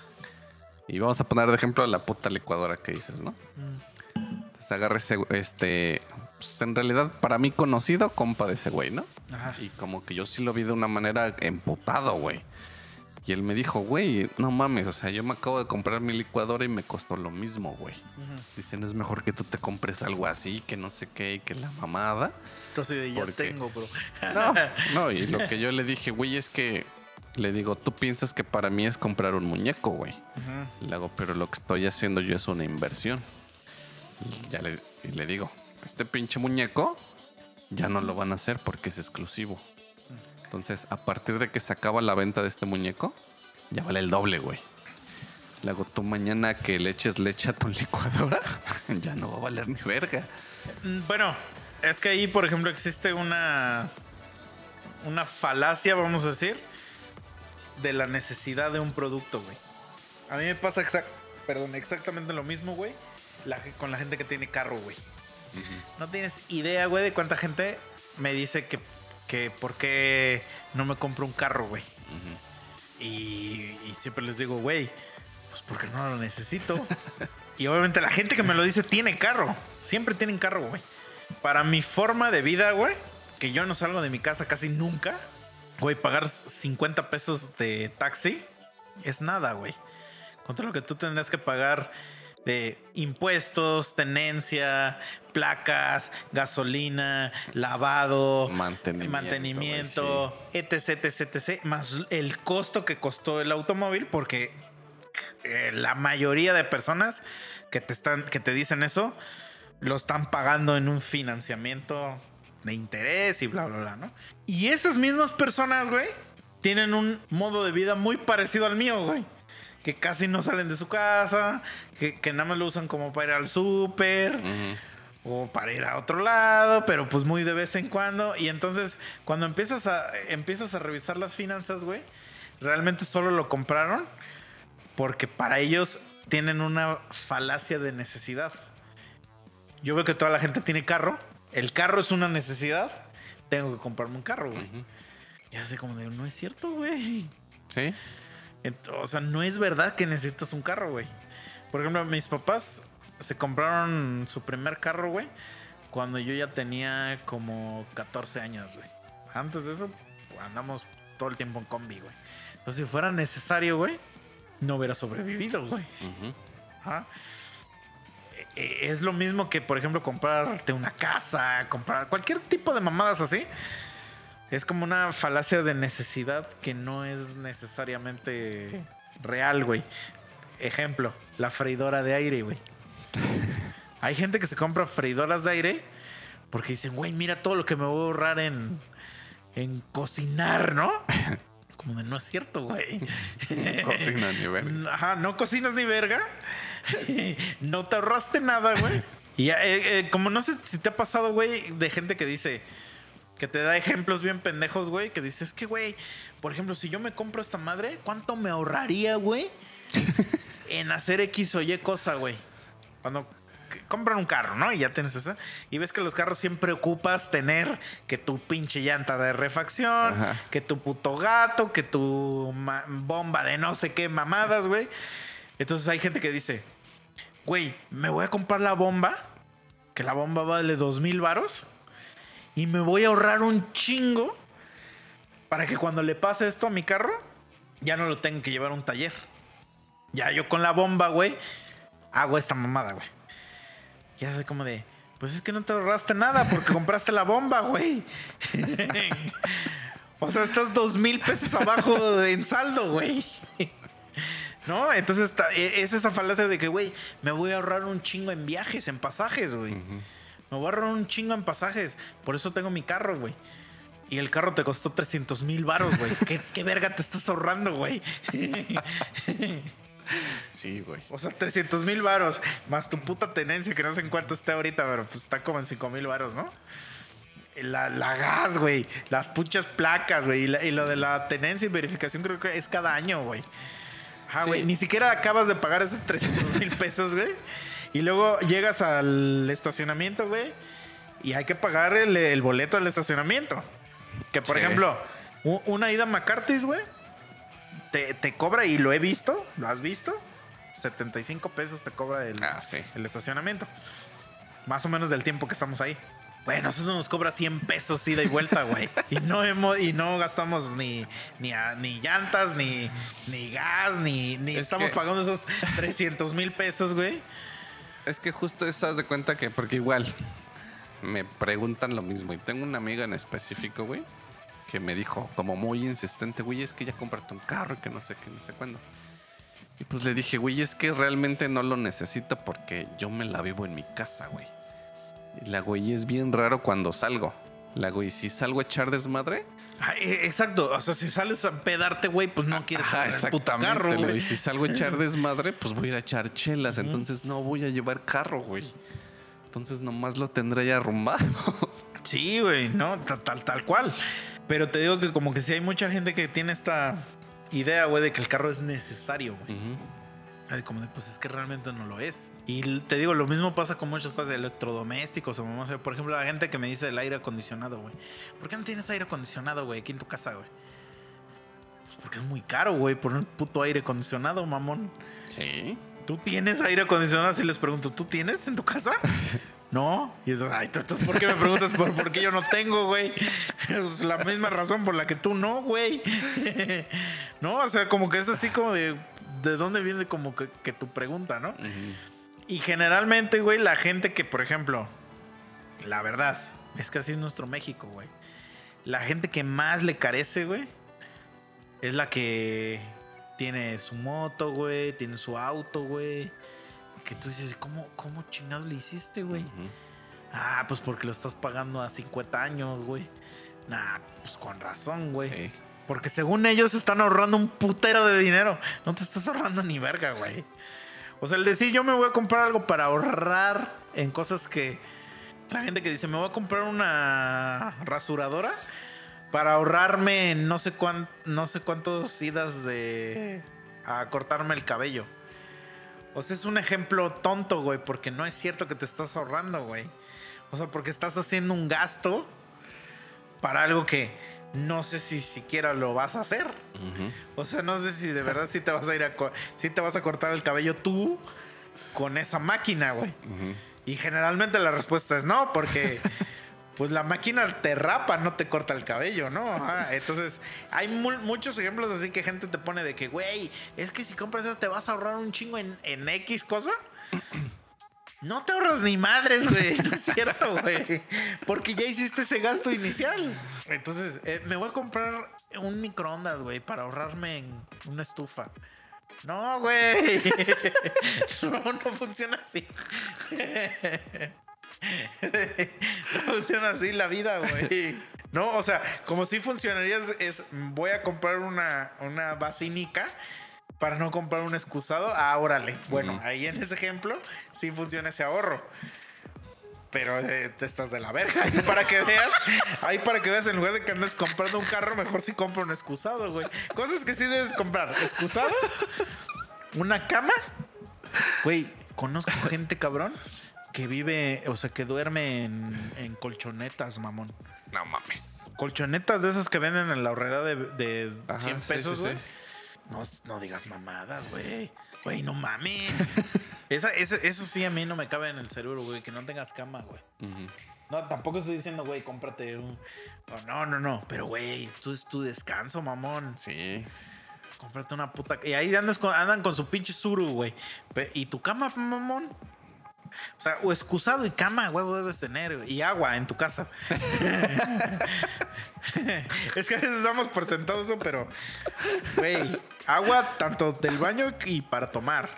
Y vamos a poner de ejemplo la puta licuadora que dices, ¿no? mm. Entonces agarré ese, este, pues en realidad para mí conocido, compa de ese güey, ¿no? Ajá. Y como que yo sí lo vi de una manera emputado, güey. Y él me dijo, güey, no mames, o sea, yo me acabo de comprar mi licuadora y me costó lo mismo, güey. Dicen, es mejor que tú te compres algo así, que no sé qué, y que la mamada. Entonces ya tengo, bro. No, no, y lo que yo le dije, güey, es que le digo, tú piensas que para mí es comprar un muñeco, güey. Ujú. Le hago, pero lo que estoy haciendo yo es una inversión. Y ya le, y le digo, este pinche muñeco ya no lo van a hacer porque es exclusivo. Entonces, a partir de que se acaba la venta de este muñeco, ya vale el doble, güey. Le hago, tú mañana que le eches leche a tu licuadora, ya no va a valer ni verga. Mm, Bueno, es que ahí, por ejemplo, existe una. Una falacia, vamos a decir, de la necesidad de un producto, güey. A mí me pasa exact- perdón, exactamente lo mismo, güey, la con la gente que tiene carro, güey. No tienes idea, güey, de cuánta gente me dice que, que por qué no me compro un carro, güey. Y, y siempre les digo, güey, pues porque no lo necesito. y obviamente la gente que me lo dice tiene carro. Siempre tienen carro, güey. Para mi forma de vida, güey, que yo no salgo de mi casa casi nunca, güey, pagar 50 pesos de taxi es nada, güey. Contra lo que tú tendrás que pagar de impuestos, tenencia, placas, gasolina, lavado, Mantenimiento. mantenimiento, etc, etc, etc, más el costo que costó el automóvil, porque eh, la mayoría de personas que te están, que te dicen eso, lo están pagando en un financiamiento de interés y bla, bla, bla, ¿no? Y esas mismas personas, güey, tienen un modo de vida muy parecido al mío, güey. Que casi no salen de su casa, que, que nada más lo usan como para ir al súper o para ir a otro lado, pero pues muy de vez en cuando. Y entonces, cuando empiezas a, empiezas a revisar las finanzas, güey, realmente solo lo compraron porque para ellos tienen una falacia de necesidad. Yo veo que toda la gente tiene carro. El carro es una necesidad. Tengo que comprarme un carro, güey. Ujú. Y así como de, no es cierto, güey. Sí. O sea, no es verdad que necesitas un carro, güey. Por ejemplo, mis papás se compraron su primer carro, güey, cuando yo ya tenía como 14 años, güey. Antes de eso, pues, andamos todo el tiempo en combi, güey. Entonces, si fuera necesario, güey, no hubiera sobrevivido, güey. Ajá. E- e- Es lo mismo que, por ejemplo, comprarte una casa, comprar cualquier tipo de mamadas así. Es como una falacia de necesidad que no es necesariamente real, güey. Ejemplo, la freidora de aire, güey. Hay gente que se compra freidoras de aire porque dicen, güey, mira todo lo que me voy a ahorrar en, en cocinar, ¿no? como de, no es cierto, güey. No cocinas ni verga. Ajá, no cocinas ni verga. no te ahorraste nada, güey. Y eh, eh, como no sé si te ha pasado, güey, de gente que dice, que te da ejemplos bien pendejos, güey, que dices, es que, güey, por ejemplo, si yo me compro esta madre, ¿cuánto me ahorraría, güey? en hacer X o Y cosa, güey. Cuando compran un carro, ¿no? Y ya tienes esa. Y ves que los carros siempre ocupas tener que tu pinche llanta de refacción, Ajá. que tu puto gato, que tu bomba de no sé qué mamadas, güey. Entonces hay gente que dice, güey, me voy a comprar la bomba, que la bomba vale dos mil varos, y me voy a ahorrar un chingo para que cuando le pase esto a mi carro, ya no lo tenga que llevar a un taller. Ya yo con la bomba, güey, hago esta mamada, güey. Ya sé como de, pues es que no te ahorraste nada porque compraste la bomba, güey. o sea, estás dos mil pesos abajo en saldo, güey. ¿No? Entonces está- e- es esa falacia de que, güey, me voy a ahorrar un chingo en viajes, en pasajes, güey. Me voy a ahorrar un chingo en pasajes. Por eso tengo mi carro, güey. Y el carro te costó 300 mil baros, güey. ¿Qué, ¿Qué verga te estás ahorrando, güey? Sí, güey. O sea, 300 mil varos. Más tu puta tenencia, que no sé en cuánto esté ahorita, pero pues está como en 5 mil varos, ¿no? La, la gas, güey. Las puchas placas, güey. Y, la- y lo de la tenencia y verificación creo que es cada año, güey. Ah, Sí. güey. Ni siquiera acabas de pagar esos 300 mil pesos, güey. Y luego llegas al estacionamiento, güey. Y hay que pagar el, el boleto del estacionamiento. Que, por Sí. ejemplo, una ida a McCarthy's, güey. Te, te cobra, y lo he visto, lo has visto. 75 pesos te cobra el, Ah, sí. el estacionamiento. Más o menos del tiempo que estamos ahí. Bueno, nosotros nos cobra 100 pesos ida y vuelta, güey. y no hemos, y no gastamos ni, ni, a- ni llantas, ni, ni gas, ni, ni Es estamos que- pagando esos 300 mil pesos, güey. Es que justo estás de cuenta que, porque igual me preguntan lo mismo. Y tengo una amiga en específico, güey, que me dijo, como muy insistente, güey, es que ya cómprate un carro y que no sé qué, no sé cuándo. Y pues le dije, güey, es que realmente no lo necesito porque yo me la vivo en mi casa, güey. Y la güey es bien raro cuando salgo. La güey, si salgo a echar desmadre, exacto. O sea, si sales a pedarte, güey, pues no quieres Ajá, estar en el exactamente, carro, güey. Y si salgo a echar desmadre, pues voy a ir a echar chelas. Entonces no voy a llevar carro, güey. Entonces nomás lo tendré ya arrumbado. Sí, güey, no, tal, tal, tal cual. Pero te digo que como que sí hay mucha gente que tiene esta idea, güey, de que el carro es necesario, güey. Ay, Como de, pues es que realmente no lo es. Y te digo, lo mismo pasa con muchas cosas de electrodomésticos o no sé, por ejemplo, la gente que me dice el aire acondicionado, güey. ¿Por qué no tienes aire acondicionado, güey, aquí en tu casa, güey? Pues porque es muy caro, güey, poner un puto aire acondicionado, mamón. Sí. ¿Tú tienes aire acondicionado? Así les pregunto, ¿tú tienes en tu casa? No. Y eso, ay, ¿tú, tú por qué me preguntas por, por qué yo no tengo, güey? Es la misma razón por la que tú no, güey. No, o sea, como que es así como de... ¿De dónde viene como que, que tu pregunta, no? Y generalmente, güey, la gente que, por ejemplo, la verdad, es que así es nuestro México, güey. La gente que más le carece, güey, es la que tiene su moto, güey, tiene su auto, güey. Que tú dices, ¿cómo, cómo chingados le hiciste, güey? Ah, pues porque lo estás pagando a 50 años, güey. Nah, pues con razón, güey. Sí. Porque según ellos están ahorrando un putero de dinero. No te estás ahorrando ni verga, güey. O sea, el decir yo me voy a comprar algo para ahorrar en cosas que... La gente que dice, me voy a comprar una rasuradora para ahorrarme no sé, no sé cuántos idas de... a cortarme el cabello. O sea, es un ejemplo tonto, güey, porque no es cierto que te estás ahorrando, güey. O sea, porque estás haciendo un gasto para algo que no sé si siquiera lo vas a hacer. O sea, no sé si de verdad sí te vas a ir a sí te vas a cortar el cabello tú con esa máquina, güey. Y generalmente la respuesta es no, porque pues la máquina te rapa, no te corta el cabello, ¿no? Ajá. Entonces, hay mu- muchos ejemplos así que gente te pone de que, güey, es que si compras eso te vas a ahorrar un chingo en, en X cosa. No te ahorras ni madres, güey. No es cierto, güey. Porque ya hiciste ese gasto inicial. Entonces, eh, me voy a comprar un microondas, güey, para ahorrarme en una estufa. No, güey. No, no funciona así. No funciona así la vida, güey. No, o sea, como si funcionaría es, es, voy a comprar una, una basínica para no comprar un excusado. Ah, órale. Bueno, ahí en ese ejemplo sí funciona ese ahorro. Pero eh, te estás de la verga. Ahí para que veas, ahí para que veas, en lugar de que andes comprando un carro, mejor sí compra un excusado, güey. Cosas que sí debes comprar. Excusado, una cama. Güey, conozco gente cabrón que vive, o sea, que duerme en, en colchonetas, mamón. No mames. Colchonetas de esas que venden en la horrera de, de Ajá, 100 sí, pesos, sí, güey. sí. No, no digas mamadas, güey. Güey, no mames. Esa, eso sí a mí no me cabe en el cerebro, güey, que no tengas cama, güey. No, tampoco estoy diciendo, güey, cómprate un... oh, no, no, no. Pero, güey, tú es tu descanso, mamón. Sí. Cómprate una puta... Y ahí andas con- andan con su pinche suru, güey. ¿Y tu cama, mamón? O sea, o excusado y cama, huevo, debes tener. Y agua en tu casa. es que a veces damos por sentado eso, pero... Güey, agua tanto del baño y para tomar.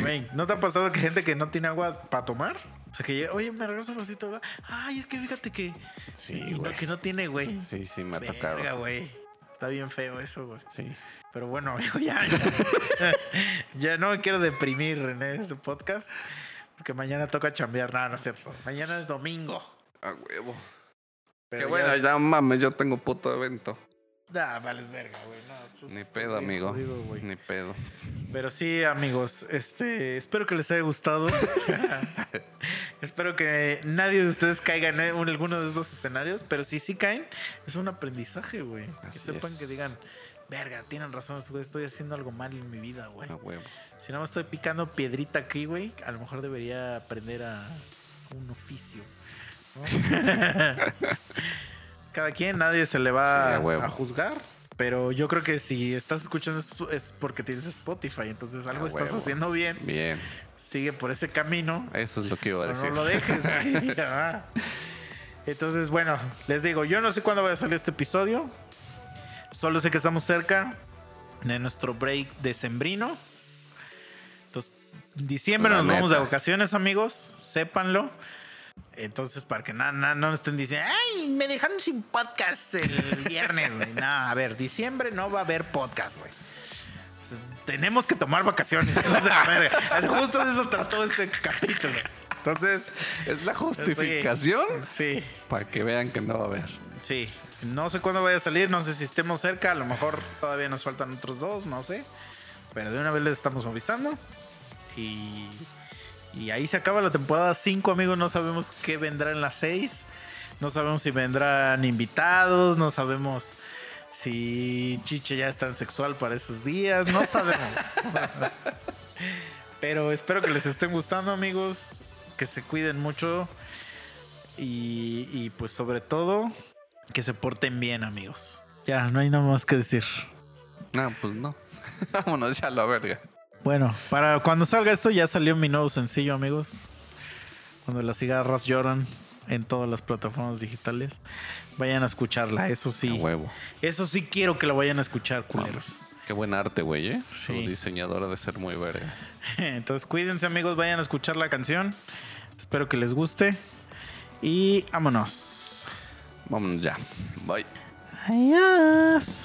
Güey, ¿no te ha pasado que gente que no tiene agua para tomar? O sea, que oye, me regreso un vasito de agua. Ay, es que fíjate que... Sí, güey. que no tiene, güey. Sí, sí, me ha Verga, tocado. güey. Está bien feo eso, güey. Sí. Pero bueno, amigo, ya, ya, ya no me quiero deprimir en este podcast. Porque mañana toca chambear. Nada, no es cierto. Mañana es domingo. A huevo. Pero Qué bueno, ya mames, yo tengo puto evento. Nah, vales verga, güey. No, pues, Ni pedo, amigo. jodido. Ni pedo. Pero sí, amigos, este, espero que les haya gustado. espero que nadie de ustedes caiga en un- alguno de esos escenarios, pero si sí caen, es un aprendizaje, güey. Que sepan que digan, verga, tienen razón, güey, estoy haciendo algo mal en mi vida, güey. Si no me estoy picando piedrita aquí, güey, a lo mejor debería aprender a un oficio. ¿no? Cada quien, nadie se le Sí, va a juzgar. Pero yo creo que si estás escuchando es porque tienes Spotify. Entonces algo estás haciendo bien. Bien. Sigue por ese camino. Eso es lo que iba a decir. no lo dejes, güey. Entonces, bueno, les digo, yo no sé cuándo va a salir este episodio. Solo sé que estamos cerca de nuestro break decembrino. Entonces, en diciembre La nos vamos de vacaciones, amigos. Sépanlo. Entonces, para que na- no estén diciendo, ay, me dejaron sin podcast el viernes, güey. No, a ver, diciembre no va a haber podcast, güey. Tenemos que tomar vacaciones. la verga. Justo de eso trató este capítulo. Entonces, Es la justificación sí, para que vean que no va a haber. sí. No sé cuándo vaya a salir, no sé si estemos cerca, a lo mejor todavía nos faltan otros dos, no sé. Pero de una vez les estamos avisando. Y, y ahí se acaba la temporada 5, amigos. No sabemos qué vendrá en la 6. No sabemos si vendrán invitados, no sabemos si Chiche ya está en sexual para esos días, no sabemos. Pero espero que les estén gustando, amigos. Que se cuiden mucho. Y, y pues sobre todo, que se porten bien, amigos. Ya, no hay nada más que decir. No, pues no. Vámonos ya a la verga. Bueno, para cuando salga esto ya salió mi nuevo sencillo, amigos. Cuando las cigarras lloran en todas las plataformas digitales. Vayan a escucharla, eso A sí. huevo. Eso sí quiero que lo vayan a escuchar, culeros. Qué buen arte, güey, ¿eh? Su Sí. diseñadora de ser muy verga. Entonces cuídense, amigos, vayan a escuchar la canción. Espero que les guste. Y vámonos. Vámonos ya. Bye. Adiós.